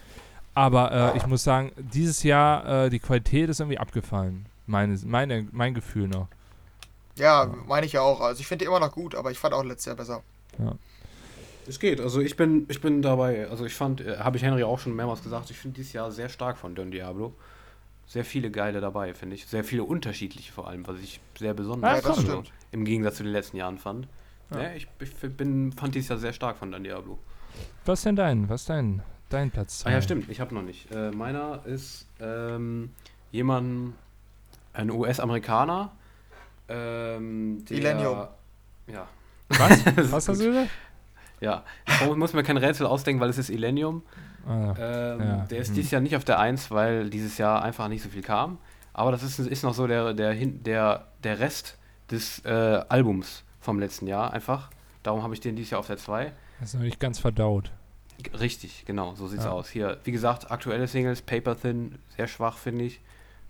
Aber äh, ich muss sagen, dieses Jahr äh, die Qualität ist irgendwie abgefallen. Meine, meine, mein Gefühl noch. Ja, Ja. meine ich ja auch. Also ich finde die immer noch gut, aber ich fand auch letztes Jahr besser. Es geht, also ich bin, ich bin dabei. Also ich fand, äh, habe ich Henry auch schon mehrmals gesagt, ich finde dieses Jahr sehr stark von Don Diablo. Sehr viele geile dabei, finde ich. Sehr viele unterschiedliche vor allem, was ich sehr besonders Ja, Ja, stimmt. im Gegensatz zu den letzten Jahren fand. Ja. Ja. ich, ich bin, fand dieses Jahr sehr stark von Don Diablo. Was denn dein? Was dein? Dein Platz Ah ja, stimmt, ich habe noch nicht. Äh, meiner ist ähm, jemand, ein US-Amerikaner. Ähm, Millennium. Ja. Was? Was hast du gesagt? Ja, ich muss mir kein Rätsel ausdenken, weil es ist Illenium. Ah, Ähm, Ja, Der ist hm. dieses Jahr nicht auf der 1, weil dieses Jahr einfach nicht so viel kam. Aber das ist, ist noch so der, der, der, der Rest des äh, Albums vom letzten Jahr einfach. Darum habe ich den dieses Jahr auf der 2. das ist noch nicht ganz verdaut. Richtig, genau, so sieht's Ja. aus. Hier, wie gesagt, aktuelle Singles, Paper Thin, sehr schwach, finde ich.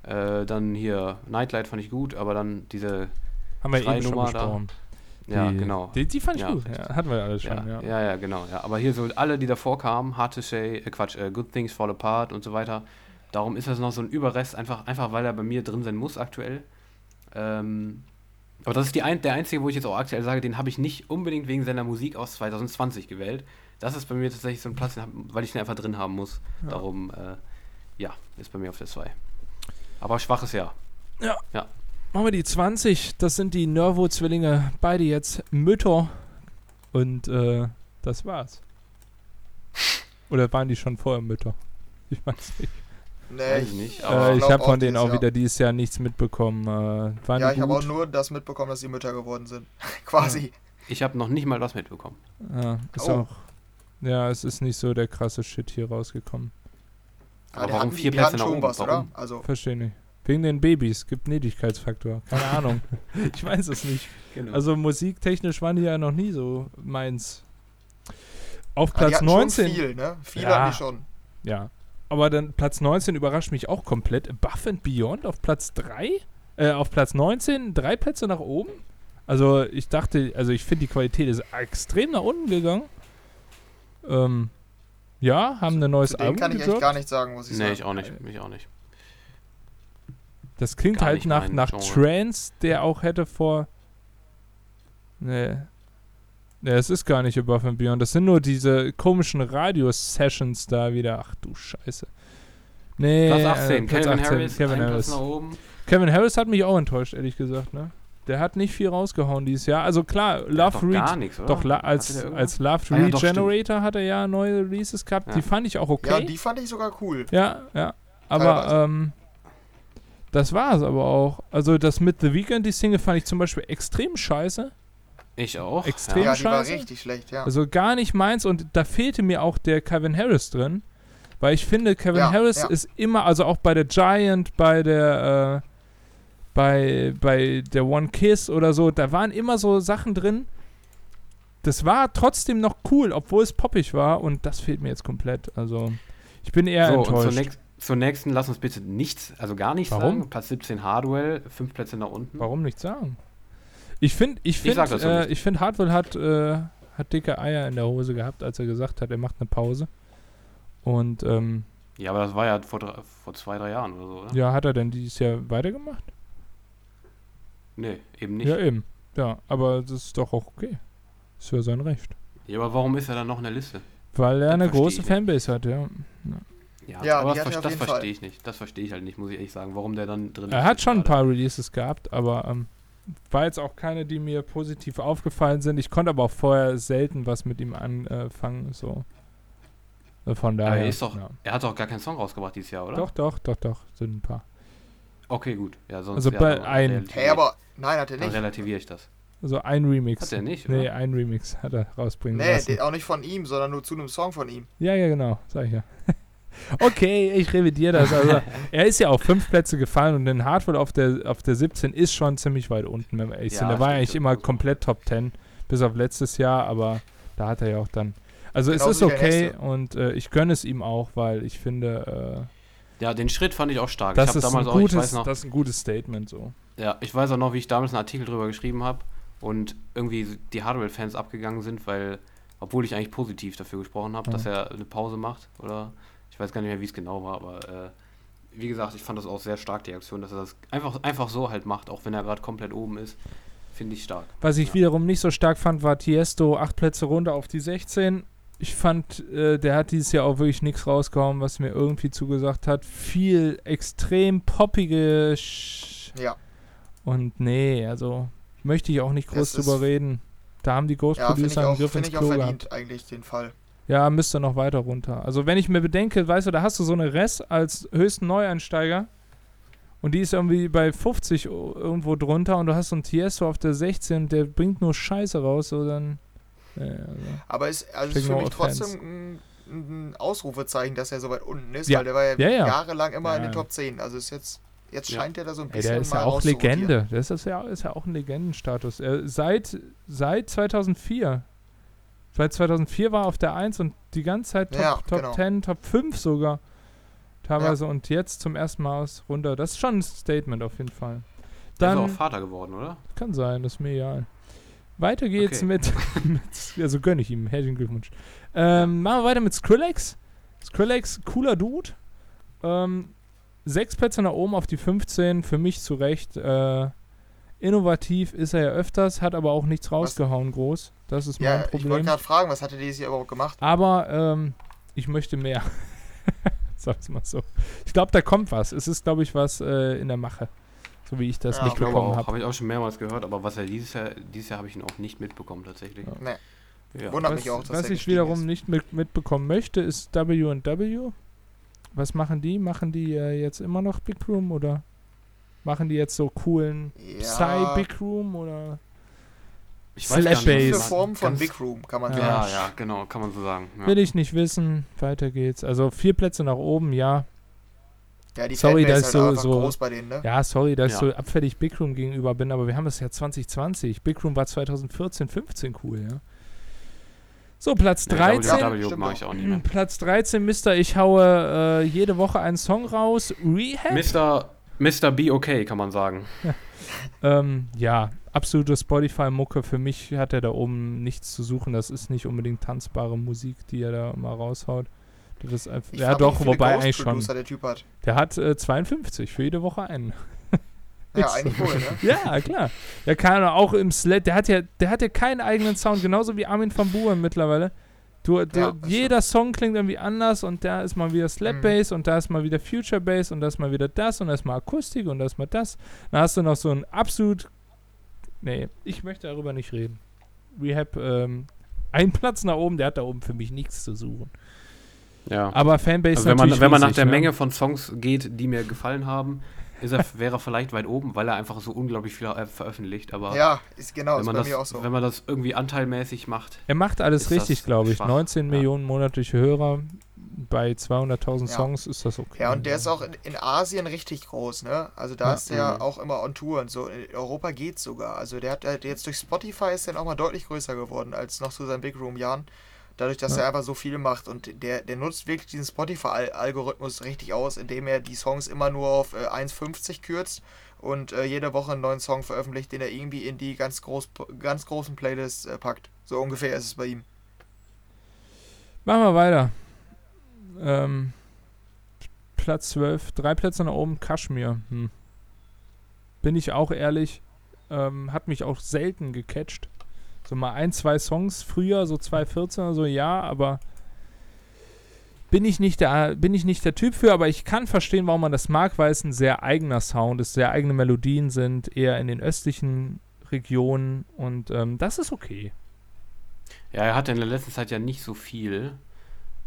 Äh, dann hier, Nightlight fand ich gut, aber dann diese, Haben wir Drei eben schon Nummer da. Ja, genau. Die, die fand ich Ja, gut. Ja, hatten wir alles schon, Ja, ja. ja, ja, genau. Ja. Aber hier so alle, die davor kamen, Hard to Say, äh, Quatsch, äh, Good Things Fall Apart und so weiter. Darum ist das noch so ein Überrest, einfach, einfach weil er bei mir drin sein muss aktuell. Ähm, aber das ist die ein, der einzige, wo ich jetzt auch aktuell sage, den habe ich nicht unbedingt wegen seiner Musik aus 2020 gewählt. Das ist bei mir tatsächlich so ein Platz, weil ich den einfach drin haben muss. Ja. Darum, äh, ja, ist bei mir auf der 2. Aber schwaches Jahr. Machen wir die 20. Das sind die Nervo-Zwillinge. Beide jetzt Mütter. Und äh, das war's. Oder waren die schon vorher Mütter? Ich weiß nicht. Nee, Weiß ich nicht, aber äh, ich habe von denen auch wieder dieses Jahr nichts mitbekommen. Äh, waren ja, ich habe auch nur das mitbekommen, dass sie Mütter geworden sind. Quasi. Ich habe noch nicht mal was mitbekommen. Ja, ist Oh. auch. Ja, es ist nicht so der krasse Shit hier rausgekommen. Aber die warum hatten- vier Plätze nach schon oben? was, Warum? oder? Also, Verstehe nicht. Wegen den Babys. Gibt Nädigkeitsfaktor. Keine Ahnung. ich weiß es nicht. Genau. Also musiktechnisch waren die ja noch nie so meins. Auf ah, die Platz hatten 19. schon viel, ne? Viel Ja. hatten die schon. Ja. Aber dann Platz 19 überrascht mich auch komplett. Buff and Beyond auf Platz 3? Äh, auf Platz 19, drei Plätze nach oben? Also ich dachte, also ich finde die Qualität ist extrem nach unten gegangen. Ähm, ja, haben ein neues Zu Album kann ich echt gedroppt. gar nichts sagen, muss ich nee, sagen. ich auch nicht. Ich auch nicht. Das klingt Gar halt nach, nach Genre. Trance, der auch hätte vor. Nee. Nee, es ist gar nicht Above and Beyond. Das sind nur diese komischen Radio-Sessions da wieder. Ach du Scheiße. Nee, Platz 18, äh, Platz Kevin 18, Harris, Kevin Harris. Platz nach oben. Kevin Harris hat mich auch enttäuscht, ehrlich gesagt, ne? Der hat nicht viel rausgehauen dieses Jahr. Also klar, Love doch Re gar nichts, oder? doch la als, als Love Ah ja, doch, Regenerator hat er ja neue Releases gehabt. Ja. Die fand ich auch Ja, okay. die fand ich sogar cool. Ja, ja. Aber ähm, das war es aber auch. Also das mit The Weeknd, die Single fand ich zum Beispiel extrem scheiße. Ich auch. Extrem. Ja, die war scheiße. richtig schlecht, ja. Also gar nicht meins und da fehlte mir auch der Kevin Harris drin. Weil ich finde, Kevin Ja, Harris ja. ist immer, also auch bei der Giant, bei der, äh, bei, bei der One Kiss oder so, da waren immer so Sachen drin. Das war trotzdem noch cool, obwohl es poppig war und das fehlt mir jetzt komplett. Also ich bin eher So, und enttäuscht. Zur, nächst, zur nächsten lass uns bitte nichts, also gar nichts Warum? sagen. Platz 17 Hardwell, fünf Plätze nach unten. Warum nicht sagen? Ich finde, ich Ich finde, so äh, ich finde, Hartwell hat, äh, hat dicke Eier in der Hose gehabt, als er gesagt hat, er macht eine Pause. Und ähm, Ja, aber das war ja vor, drei, vor zwei, drei Jahren oder so, oder? ja, hat er denn dieses Jahr weitergemacht? Nee, eben nicht. Ja, Ja, eben. Ja, aber das ist doch auch okay. Ist ja sein Recht. aber warum ist er dann noch in der Liste? Weil er Das eine große ich Fanbase hat, ja. Ja, Ja, aber die das, er ver- das verstehe ich nicht. Das verstehe ich halt nicht, muss ich ehrlich sagen, warum der dann drin Er ist hat schon ein paar Releases gehabt, aber ähm, war jetzt auch keine, die mir positiv aufgefallen sind. Ich konnte aber auch vorher selten was mit ihm anfangen, so. Äh, Von Aber daher. er ist doch, ja. er hat doch gar keinen Song rausgebracht dieses Jahr, oder? Doch, doch, doch, doch, sind ein paar. Okay, gut. Ja, sonst Also ja, bei dann ein- Hey, aber nein, hat er Dann nicht. relativiere ich das. Also ein Remix. Hat er nicht, Nee, oder? ein Remix hat er rausbringen Nee, lassen. den, auch nicht von ihm, sondern nur zu einem Song von ihm. Ja, ja, genau, sag ich ja. okay, ich revidiere das. Also, er ist ja auf fünf Plätze gefallen und den Hardwell auf der, auf der 17 ist schon ziemlich weit unten, wenn wir ehrlich Ja, sind. Der war stimmt, eigentlich immer komplett Top 10, bis auf letztes Jahr, aber da hat er ja auch dann. Also es ist okay und äh, ich gönne es ihm auch, weil ich finde, Ja, den Schritt fand ich auch stark. äh, das, ist ein damals auch, gutes, noch, das ist ein gutes Statement so. ja, ich weiß auch noch, wie ich damals einen Artikel drüber geschrieben habe und irgendwie die Hardwell-Fans abgegangen sind, weil, obwohl ich eigentlich positiv dafür gesprochen habe, Ja. dass er eine Pause macht, oder ich weiß gar nicht mehr, wie es genau war, aber äh, wie gesagt, ich fand das auch sehr stark, die Aktion, dass er das einfach, einfach so halt macht, auch wenn er gerade komplett oben ist. Finde ich stark. Was ich Ja. wiederum nicht so stark fand, war Tiesto acht Plätze runter auf die 16. Ich fand, äh, der hat dieses Jahr auch wirklich nichts rausgehauen, was mir irgendwie zugesagt hat. Viel extrem poppige Sch Ja, und nee, also möchte ich auch nicht groß drüber reden. Da haben die Ghost ja Producer einen auch, Griff ins ich auch Klo verdient gehabt. eigentlich den Fall. Ja, müsste noch weiter runter. Also wenn ich mir bedenke, weißt du, da hast du so eine Res als höchsten Neueinsteiger und die ist irgendwie bei 50 o- irgendwo drunter und du hast so einen Tiesto auf der 16, der bringt nur Scheiße raus, so dann. Ja, also. Aber es also ist für mich trotzdem ein, ein Ausrufezeichen, dass er so weit unten ist, Ja. weil der war ja, Ja, ja. jahrelang immer in Ja. den Top 10. Also ist jetzt, jetzt Ja. scheint er da so ein Ey, bisschen der ist mal ja auch. Legende. Das ist ja, ist ja auch ein Legendenstatus. Er, seit, seit 2004. Seit 2004 war er auf der 1 und die ganze Zeit Top, Ja, Top genau. 10, Top 5 sogar. Teilweise und jetzt zum ersten Mal aus runter. Das ist schon ein Statement auf jeden Fall. Der ist auch Dann Vater geworden, oder? kann sein, das ist mir egal. Weiter geht's Okay. mit, mit. Also gönne ich ihm. Herzlichen Glückwunsch. Ähm, machen wir weiter mit Skrillex. Skrillex, cooler Dude. Ähm, sechs Plätze nach oben auf die 15. Für mich zu Recht. Äh, innovativ ist er ja öfters, hat aber auch nichts rausgehauen groß. Das ist Ja, mein ich wollte Problem. gerade fragen, was hat er dieses Jahr überhaupt gemacht? Aber ähm, ich möchte mehr. Sag's mal so. Ich glaube, da kommt was. Es ist, glaube ich, was äh, in der Mache. So wie ich das Ja, mitbekommen habe. habe ich auch schon mehrmals gehört, aber was er dieses Jahr, dieses Jahr habe ich ihn auch nicht mitbekommen tatsächlich. Ja. Nee, Ja. wundert Was, mich auch, dass was ich wiederum ist. nicht mit, mitbekommen möchte, ist W&W. Was machen die? Machen die äh, jetzt immer noch Big Room oder machen die jetzt so coolen Ja, Psy Big Room oder Ich nicht, Bass. Diese was- Form von ganz- Big Room, kann man Ja. sagen. Ja, ja, genau, kann man so sagen. Ja. will ich nicht wissen. Weiter geht's. Also vier Plätze nach oben, ja. Ja, die Sorry, Fanbase da ist halt so- so- groß bei denen, ne? Ja, sorry, dass ich Ja. so abfällig Big Room gegenüber bin, aber wir haben das ja 2020. Big Room war 2014, 15 cool, ja. So, Platz Nee, 13. WW stimmt mag auch. ich auch nicht mehr. Platz 13, Mister, ich haue äh, jede Woche einen Song raus. Rehab? Mr. Mr. Be Okay, kann man sagen. Ähm, ja, absolute Spotify-Mucke. Für mich hat er da oben nichts zu suchen. Das ist nicht unbedingt tanzbare Musik, die er da mal raushaut. Das ist einfach, Ich ja, doch, wobei eigentlich schon. Der Typ hat. Der hat äh, 52 für jede Woche einen. Ja, eigentlich wohl, ne? Ja, klar. Der kann auch im Sled, der hat ja, der hat ja keinen eigenen Sound, genauso wie Armin van Buuren mittlerweile. Du, du, Ja, jeder Song klingt irgendwie anders und da ist mal wieder Slap Mhm. Bass und da ist mal wieder Future Bass und da ist mal wieder das und da ist mal Akustik und da ist mal das. Dann hast du noch so ein absolut. Nee, ich möchte darüber nicht reden. Rehab, ähm, ein Platz nach oben, der hat da oben für mich nichts zu suchen. Ja. Aber Fanbase Also wenn man, wenn man nach der ne? Menge von Songs geht, die mir gefallen haben, ist er, wäre er vielleicht weit oben, weil er einfach so unglaublich viel äh, veröffentlicht. Aber Ja, ist genau, wenn, ist man bei das, mir auch so. wenn man das irgendwie anteilmäßig macht, Er macht alles richtig, glaube ich. schwach? 19 Ja. Millionen monatliche Hörer bei 200.000 Ja. Songs ist das okay. Ja, und der ist auch in, in Asien richtig groß, ne? Also da Ja. ist der Mhm. auch immer on Tour und so. In Europa geht's sogar. Also der hat halt jetzt durch Spotify ist der auch mal deutlich größer geworden als noch zu seinen Big Room Jahren. Dadurch, dass Ja. er einfach so viel macht und der, der nutzt wirklich diesen Spotify-Algorithmus richtig aus, indem er die Songs immer nur auf äh, 1,50 kürzt und äh, jede Woche einen neuen Song veröffentlicht, den er irgendwie in die ganz, groß, ganz großen Playlists äh, packt. So ungefähr ist es bei ihm. Machen wir weiter. Ähm, Platz 12, drei Plätze nach oben, Kaschmir. Hm. Bin ich auch ehrlich, ähm, hat mich auch selten gecatcht. So mal ein, zwei Songs früher, so 2014 oder so, ja, aber bin ich nicht der, bin ich nicht der Typ für, aber ich kann verstehen, warum man das mag, weil es ein sehr eigener Sound ist, sehr eigene Melodien sind, eher in den östlichen Regionen und ähm, das ist okay. Ja, er hatte in der letzten Zeit ja nicht so viel.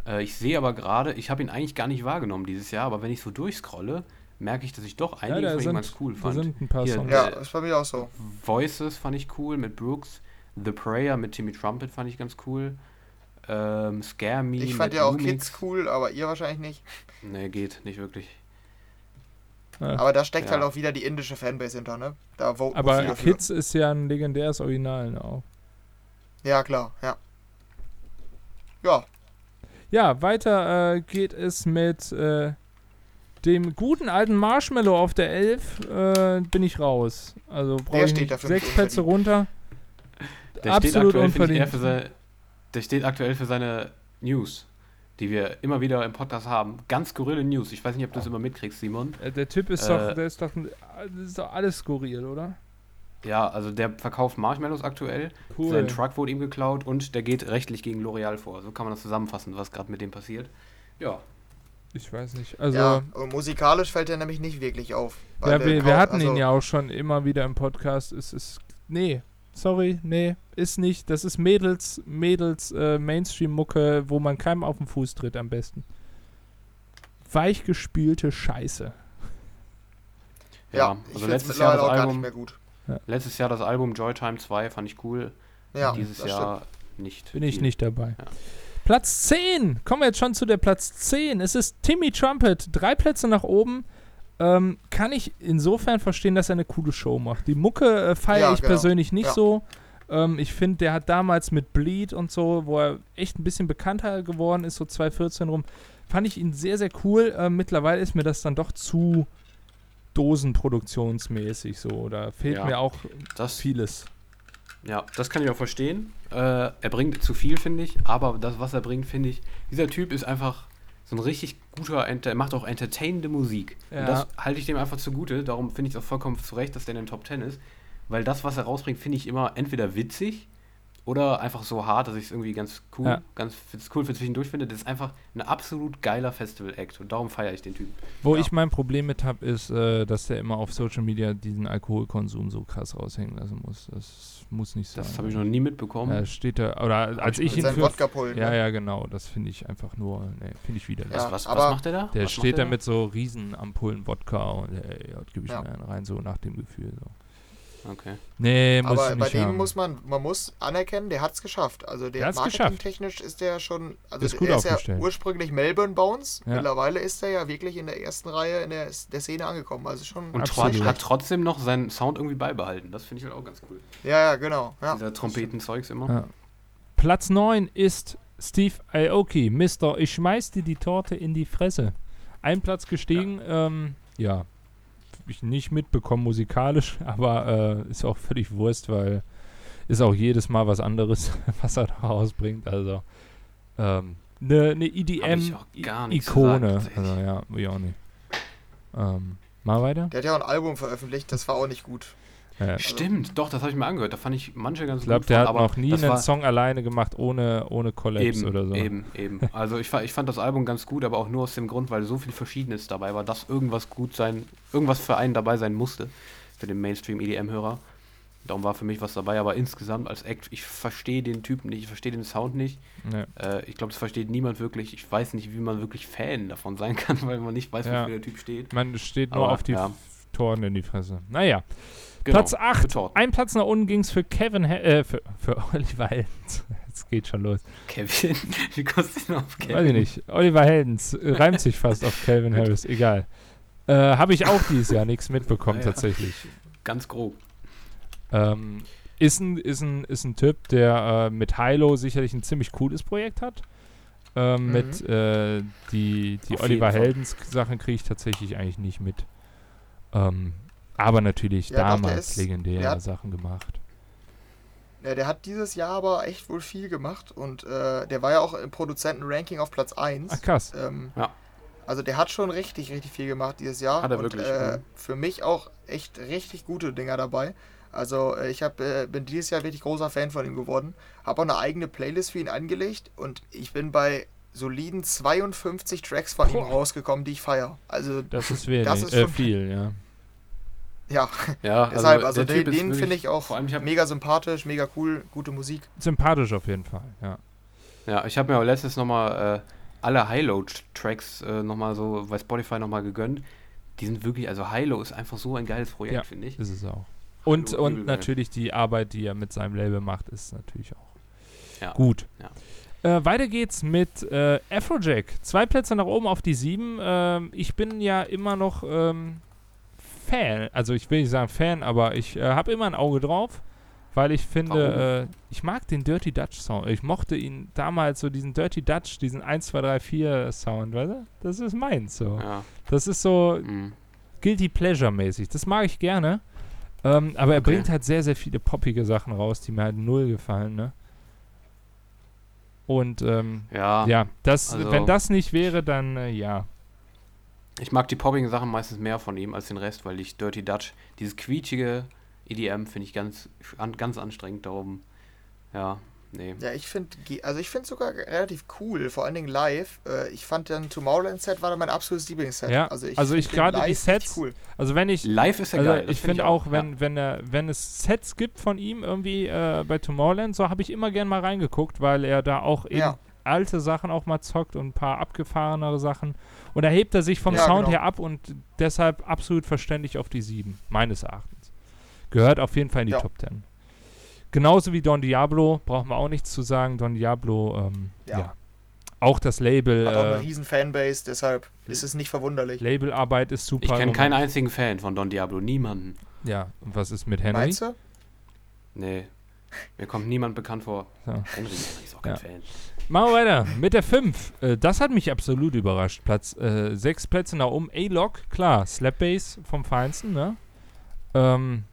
Äh, ich sehe aber gerade, ich habe ihn eigentlich gar nicht wahrgenommen dieses Jahr, aber wenn ich so durchscrolle, merke ich, dass ich doch einige da von ihm ganz cool Da fand. sind ein paar Hier, Songs. Ja, Äh, ist bei mir auch so. Voices fand ich cool mit Brooks. The Prayer mit Timmy Trumpet fand ich ganz cool. Ähm, Scare Me Ich fand mit ja auch Lumix. Kids cool, aber ihr wahrscheinlich nicht. Nee, geht nicht wirklich. Ja. Aber da steckt Ja. halt auch wieder die indische Fanbase hinter, ne? Da voten Aber. Kids ist ja ein legendäres Original ne, auch. Ja, klar, ja. Ja, Ja, weiter äh, geht es mit äh, dem guten alten Marshmallow auf der 11. Äh, bin ich raus. Also brauche ich steht nicht dafür nicht sechs Plätze runter. Der Absolut steht aktuell, finde ich, eher unverdient. für seine, der steht aktuell für seine News, die wir immer wieder im Podcast haben. Ganz skurrile News. Ich weiß nicht, ob du das immer mitkriegst, Simon. Äh, der Typ ist Äh, doch, der ist doch, ein- das ist doch alles skurril, oder? Ja, also der verkauft Marshmallows aktuell. Cool. Sein Truck wurde ihm geklaut und der geht rechtlich gegen L'Oreal vor. So kann man das zusammenfassen, was gerade mit dem passiert. Ja, Ich weiß nicht. Also, ja. ja, musikalisch fällt er nämlich nicht wirklich auf. weil der wir, wir hatten also, ihn ja auch schon immer wieder im Podcast. Es ist, nee, sorry, nee, ist nicht. Das ist Mädels, Mädels äh, Mainstream-Mucke, wo man keinem auf den Fuß tritt am besten. Weichgespülte Scheiße. ja. Ja, also letztes Jahr das auch gar nicht Album, mehr gut. letztes Jahr das Album Joytime 2 fand ich cool. Ja, Dieses das Jahr nicht. Bin ich viel. nicht dabei. Ja. Platz 10. Kommen wir jetzt schon zu der Platz 10. Es ist Timmy Trumpet. Drei Plätze nach oben. Ähm, kann ich insofern verstehen, dass er eine coole Show macht. Die Mucke äh, feiere Ja, ich genau. persönlich nicht Ja. so. Ähm, ich finde, der hat damals mit Bleed und so, wo er echt ein bisschen bekannter geworden ist, so 2014 rum, fand ich ihn sehr, sehr cool. Ähm, mittlerweile ist mir das dann doch zu dosenproduktionsmäßig so. Da fehlt Ja. mir auch Das, vieles. ja, das kann ich auch verstehen. Äh, er bringt zu viel, finde ich. Aber das, was er bringt, finde ich, dieser Typ ist einfach so ein richtig guter, er macht auch entertainende Musik. Ja. Und das halte ich dem einfach zugute. Darum finde ich es auch vollkommen zu Recht, dass der in den Top 10 ist. Weil das, was er rausbringt, finde ich immer entweder witzig oder einfach so hart, dass ich es irgendwie ganz cool, Ja. ganz cool für zwischendurch finde. Das ist einfach ein absolut geiler Festival-Act und darum feiere ich den Typen. Wo Ja. ich mein Problem mit habe, ist, äh, dass der immer auf Social Media diesen Alkoholkonsum so krass raushängen lassen muss. Das muss nicht sein. Das habe ich noch nie mitbekommen. äh, steht da, oder als ich ihn seinem für. Ja, ne? ja, genau. Das finde ich einfach nur, nee, finde ich widerlich. Ja, was, was, was macht der da? Der was steht da mit so riesen Ampullen Wodka und ey, gebe ich Ja. mir einen rein, so nach dem Gefühl. So. Okay. Nee, muss Aber ich bei dem haben. muss man, man muss anerkennen, der hat es geschafft. Also Der der hat's geschafft. marketingtechnisch ist der schon, also Ist gut der ist ja ursprünglich Melbourne Bones. Ja. Mittlerweile ist er ja wirklich in der ersten Reihe in der, der Szene angekommen. Also schon Und. Trotz, hat trotzdem noch seinen Sound irgendwie beibehalten. Das finde ich halt auch ganz cool. Ja, ja, genau. Ja. Dieser Trompetenzeugs immer. Ja. Platz 9 ist Steve Aoki, Mister, ich schmeiß dir die Torte in die Fresse. Ein Platz gestiegen, ja, ähm, ja ich nicht mitbekommen musikalisch, aber äh, ist auch völlig Wurst, weil ist auch jedes Mal was anderes, was er da rausbringt. Also ähm, eine ne Hab ich auch gar nichts EDM-Ikone. gesagt, tatsächlich. Also ja, ich auch nicht. Ähm, mal weiter? Der hat ja auch ein Album veröffentlicht, das war auch nicht gut. Ja. Stimmt, doch, das habe ich mir angehört. Da fand ich manche ganz Ich glaube, gut. der von, hat aber noch nie einen Song alleine gemacht, ohne, ohne Collabs eben, oder so. Eben, eben. Also ich, ich fand das Album ganz gut, aber auch nur aus dem Grund, weil so viel Verschiedenes dabei war, dass irgendwas gut sein, irgendwas für einen dabei sein musste, für den Mainstream-EDM-Hörer. Darum war für mich was dabei, aber insgesamt als Act, ich verstehe den Typen nicht, ich verstehe den Sound nicht. Ja. Äh, ich glaube, das versteht niemand wirklich. Ich weiß nicht, wie man wirklich Fan davon sein kann, weil man nicht weiß, Ja. wofür der Typ steht. Man steht nur Aber, auf die ja. Toren in die Fresse. Naja. Genau, Platz 8. betorten. Ein Platz nach unten ging es für Kevin, äh, für, für Oliver Heldens. Jetzt geht schon los. Kevin, wie kommst du denn auf Kevin? Weiß ich nicht. Oliver Heldens äh, reimt sich fast auf Calvin Harris. Egal. Äh, Habe ich auch dieses Jahr nichts mitbekommen, ja. tatsächlich. Ganz grob. Ähm, ist, ein, ist, ein, ist ein Typ, der äh, mit Hilo sicherlich ein ziemlich cooles Projekt hat. Ähm, Mhm. Mit äh, die, die Auf Oliver. Heldens Sachen kriege ich tatsächlich eigentlich nicht mit. Ähm, aber natürlich Ja, doch, damals ist- legendäre hat- Sachen gemacht. Ja, der hat dieses Jahr aber echt wohl viel gemacht und äh, der war ja auch im Produzentenranking auf Platz 1. Ach krass. Ähm, Ja. Also der hat schon richtig, richtig viel gemacht dieses Jahr. Hat er und, wirklich, Äh, für mich auch echt richtig gute Dinger dabei. Also äh, ich hab, äh, bin dieses Jahr wirklich großer Fan von ihm geworden. Habe auch eine eigene Playlist für ihn angelegt und ich bin bei soliden 52 Tracks von ihm Boah. rausgekommen, die ich feiere. Also Das ist wenig. Das ist äh, schon- viel, ja. Ja, Ja, deshalb, also, der den, den finde ich auch Vor allem, ich habe mega sympathisch, mega cool, gute Musik. Sympathisch auf jeden Fall, ja. ja, ich hab mir letztes nochmal äh, alle Hilo-Tracks äh, nochmal so bei Spotify nochmal gegönnt. Die sind wirklich, also Hilo ist einfach so ein geiles Projekt, Ja. finde ich. Ist es auch. Und, und übel, natürlich die Arbeit, die er mit seinem Label macht, ist natürlich auch Ja. gut. Ja. Äh, weiter geht's mit äh, Afrojack. Zwei Plätze nach oben auf die sieben. Ähm, ich bin ja immer noch ähm, Fan. Also ich will nicht sagen Fan, aber ich äh, habe immer ein Auge drauf, weil ich finde, äh, ich mag den Dirty Dutch Sound. Ich mochte ihn damals so diesen Dirty Dutch, diesen 1, 2, 3, 4 Sound, weißt du? Das ist meins so. Ja. Das ist so, mhm. Guilty Pleasure mäßig. Das mag ich gerne. Ähm, aber er Okay. bringt halt sehr, sehr viele poppige Sachen raus, die mir halt null gefallen, ne? Und ähm, Ja, ja, das, also- wenn das nicht wäre, dann äh, ja. Ich mag die poppigen Sachen meistens mehr von ihm als den Rest, weil ich Dirty Dutch, dieses quietschige EDM finde ich ganz, an, ganz anstrengend, darum, ja, nee. Ja, ich finde, also ich finde sogar relativ cool, vor allen Dingen live. Äh, ich fand dann Tomorrowland Set war dann mein absolutes Lieblingsset. Ja, also ich, also ich gerade die Sets- cool. Also wenn ich, Live ist ja also geil. ich find finde auch, wenn, ja. wenn, er, wenn es Sets gibt von ihm irgendwie äh, bei Tomorrowland, so habe ich immer gern mal reingeguckt, weil er da auch eben Ja. Alte Sachen auch mal zockt und ein paar abgefahrenere Sachen. Und da hebt er sich vom Ja, Sound genau. her ab und deshalb absolut verständlich auf die 7, meines Erachtens. Gehört auf jeden Fall in die Ja. Top 10. Genauso wie Don Diablo, brauchen wir auch nichts zu sagen. Don Diablo, ähm, ja. Ja. Auch das Label, Hat auch eine äh, riesen Fanbase, deshalb ist es nicht verwunderlich. Labelarbeit ist super. Ich kenne keinen einzigen Fan von Don Diablo, niemanden. Ja, und was ist mit Henry? Meinst du? Nee. Mir kommt niemand bekannt vor. So. Henry kein Ja. Fan. Machen wir weiter mit der 5. Äh, das hat mich absolut überrascht. Platz äh, sechs Plätze nach oben. A-Lock, klar, Slapbass vom Feinsten, ne? Ähm,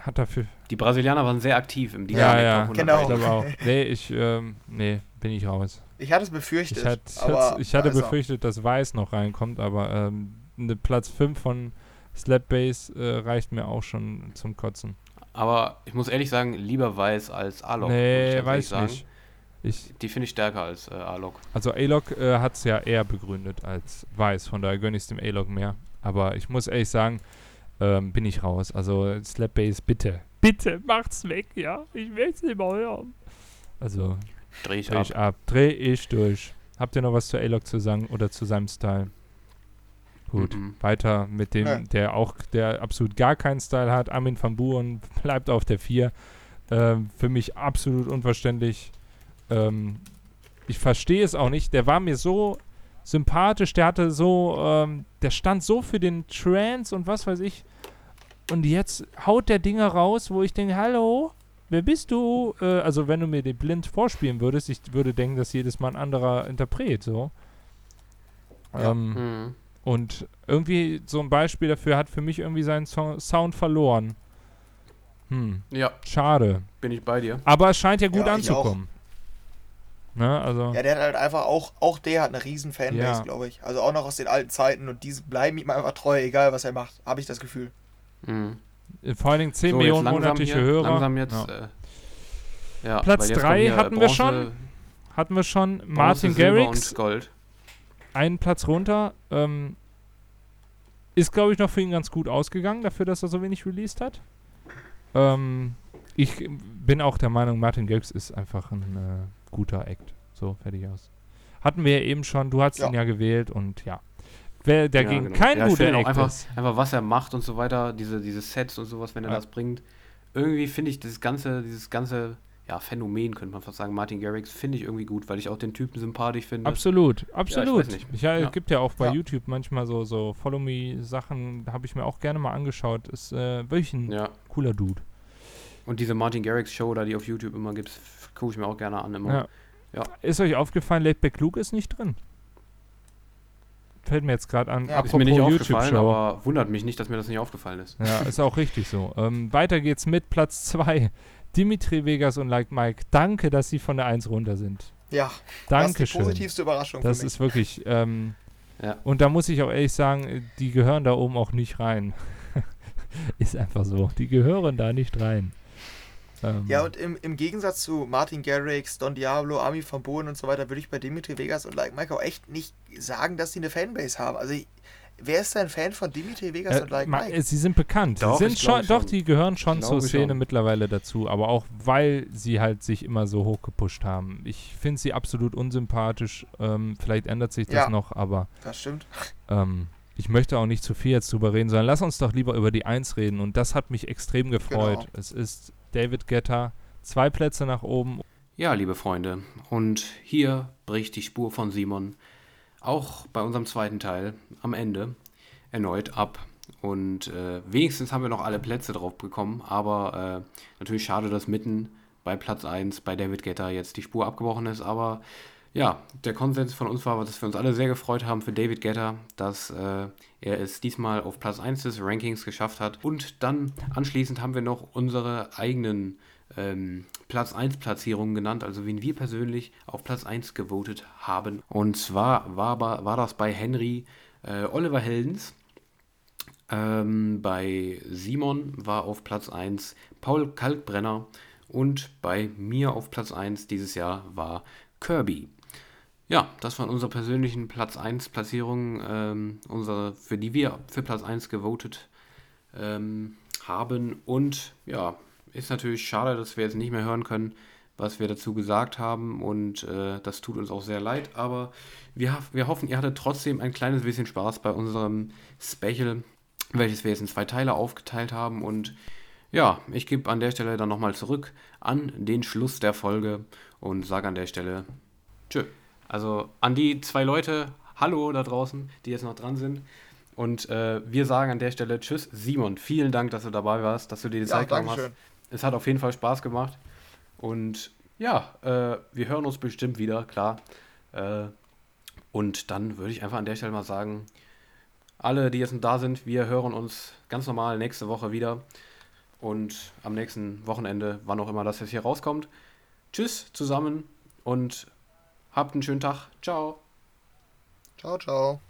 hat dafür. Die Brasilianer waren sehr aktiv im Ja, Dynamic ja. Top Genau. Ich 101. glaube auch. Nee, ich, ähm, nee, bin ich raus. Ich hatte es befürchtet. Ich, hat, aber ich hatte befürchtet, dass Weiß noch reinkommt, aber ähm, eine Platz 5 von Slapbass äh, reicht mir auch schon zum Kotzen. Aber ich muss ehrlich sagen, lieber Weiß als Alok. ich nee, weiß nicht. Ich, Die finde ich stärker als äh, Alok. Also A-Log äh, hat es ja eher begründet als Weiß, von daher gönne ich es dem A-Log mehr. Aber ich muss ehrlich sagen, ähm, bin ich raus. Also Slapbass, bitte. Bitte, macht's weg, ja. Ich will es nicht mehr hören. Also, Dreh ich dreh ab. ich ab. Dreh ich durch. Habt ihr noch was zu A-Log zu sagen oder zu seinem Style? Gut, Mhm. weiter mit dem, Nee. der auch, der absolut gar keinen Style hat. Armin van Buren bleibt auf der 4. Ähm, für mich absolut unverständlich. Ähm, ich verstehe es auch nicht. Der war mir so sympathisch, der hatte so, ähm, der stand so für den Trance und was weiß ich. Und jetzt haut der Dinge raus, wo ich denke, hallo, wer bist du? Äh, also wenn du mir den blind vorspielen würdest, ich würde denken, dass jedes Mal ein anderer Interpret, so. Ja. Ähm, Mhm. und irgendwie so ein Beispiel dafür hat für mich irgendwie seinen so Sound verloren. Hm, Ja, schade. bin ich bei dir. Aber es scheint ja gut Ja, ich auch. anzukommen. Ne, also. Ja, der hat halt einfach auch, auch der hat eine riesen Fanbase, Ja. glaube ich. Also auch noch aus den alten Zeiten und die bleiben ihm einfach treu, egal was er macht, habe ich das Gefühl. Mhm. äh, Vor allen Dingen 10 So, Millionen monatliche hier, Hörer. Langsam jetzt. Ja. Äh, ja, Platz weil jetzt drei kommt hier hatten wir Bronze- schon. Hatten wir schon Bronze, Martin Garrix, einen Platz runter. Ähm, ist, glaube ich, noch für ihn ganz gut ausgegangen, dafür, dass er so wenig released hat. Ähm, ich bin auch der Meinung, Martin Garrix ist einfach ein äh, guter Act. So, fertig aus. Hatten wir ja eben schon, du hast Ja. ihn ja gewählt und ja. wer dagegen genau. kein Ja, guter Act einfach, ist. einfach, was er macht und so weiter, diese, diese Sets und sowas, wenn er Ja. das bringt. Irgendwie finde ich das ganze, dieses ganze ja, Phänomen, könnte man fast sagen, Martin Garrix, finde ich irgendwie gut, weil ich auch den Typen sympathisch finde. Absolut, absolut. weiß nicht. ich ja, Ja. Es gibt ja auch bei Ja. YouTube manchmal so, so Follow-Me-Sachen, da habe ich mir auch gerne mal angeschaut. Ist äh, wirklich ein Ja. cooler Dude. Und diese Martin Garrix Show, da die auf YouTube immer gibt, gucke ich mir auch gerne an. Immer. Ja. Ja. Ist euch aufgefallen, Laidback Luke ist nicht drin? Fällt mir jetzt gerade an. Ja, Ist mir nicht aufgefallen, aber wundert mich nicht, dass mir das nicht aufgefallen ist. Ja, ist auch richtig so. Ähm, weiter geht's mit Platz 2. Dimitri Vegas und Like Mike. Danke, dass sie von der 1 runter sind. Ja, das ist die Dankeschön. positivste Überraschung Das für mich. ist wirklich. Ähm, Ja. Und da muss ich auch ehrlich sagen, die gehören da oben auch nicht rein. ist einfach so. Die gehören da nicht rein. Ähm, Ja, und im, im Gegensatz zu Martin Garrix, Don Diablo, Armin van Buuren und so weiter, würde ich bei Dimitri Vegas und Like Mike auch echt nicht sagen, dass sie eine Fanbase haben. Also, ich, wer ist denn Fan von Dimitri Vegas Äh, und Like Mike? sie sind bekannt. Doch, sie sind schon, glaub doch, schon. die gehören schon zur Szene schon. mittlerweile dazu, aber auch weil sie halt sich immer so hochgepusht haben. Ich finde sie absolut unsympathisch. Ähm, vielleicht ändert sich das Ja. noch, aber Das stimmt. ähm, ich möchte auch nicht zu viel jetzt drüber reden, sondern lass uns doch lieber über die Eins reden. Und das hat mich extrem gefreut. Genau. Es ist David Guetta, zwei Plätze nach oben. Ja, liebe Freunde, und hier bricht die Spur von Simon auch bei unserem zweiten Teil am Ende erneut ab. Und äh, wenigstens haben wir noch alle Plätze drauf bekommen, aber äh, natürlich schade, dass mitten bei Platz 1 bei David Guetta jetzt die Spur abgebrochen ist. Aber ja, der Konsens von uns war, dass wir uns alle sehr gefreut haben für David Guetta, dass äh, er es diesmal auf Platz 1 des Rankings geschafft hat. Und dann anschließend haben wir noch unsere eigenen ähm, Platz 1 Platzierungen genannt, also wen wir persönlich auf Platz 1 gewotet haben. Und zwar war, war das bei Henry äh, Oliver Heldens. Ähm, bei Simon war auf Platz 1 Paul Kalkbrenner und bei mir auf Platz 1 dieses Jahr war Kirby. Ja, das waren unsere persönlichen Platz 1 Platzierungen, ähm, unsere, für die wir für Platz 1 gewotet ähm, haben. Und ja, ist natürlich schade, dass wir jetzt nicht mehr hören können, was wir dazu gesagt haben. Und äh, das tut uns auch sehr leid. Aber wir, wir hoffen, ihr hattet trotzdem ein kleines bisschen Spaß bei unserem Special, welches wir jetzt in zwei Teile aufgeteilt haben. Und ja, ich gebe an der Stelle dann nochmal zurück an den Schluss der Folge und sage an der Stelle Tschö. Also an die zwei Leute, hallo da draußen, die jetzt noch dran sind. Und äh, wir sagen an der Stelle Tschüss. Simon, vielen Dank, dass du dabei warst, dass du dir die Ja, Zeit genommen hast. Es hat auf jeden Fall Spaß gemacht. Und ja, äh, wir hören uns bestimmt wieder, klar. Äh, und dann würde ich einfach an der Stelle mal sagen, alle, die jetzt da sind, wir hören uns ganz normal nächste Woche wieder. Und am nächsten Wochenende, wann auch immer das jetzt hier rauskommt. Tschüss zusammen und habt einen schönen Tag. Ciao. Ciao, ciao.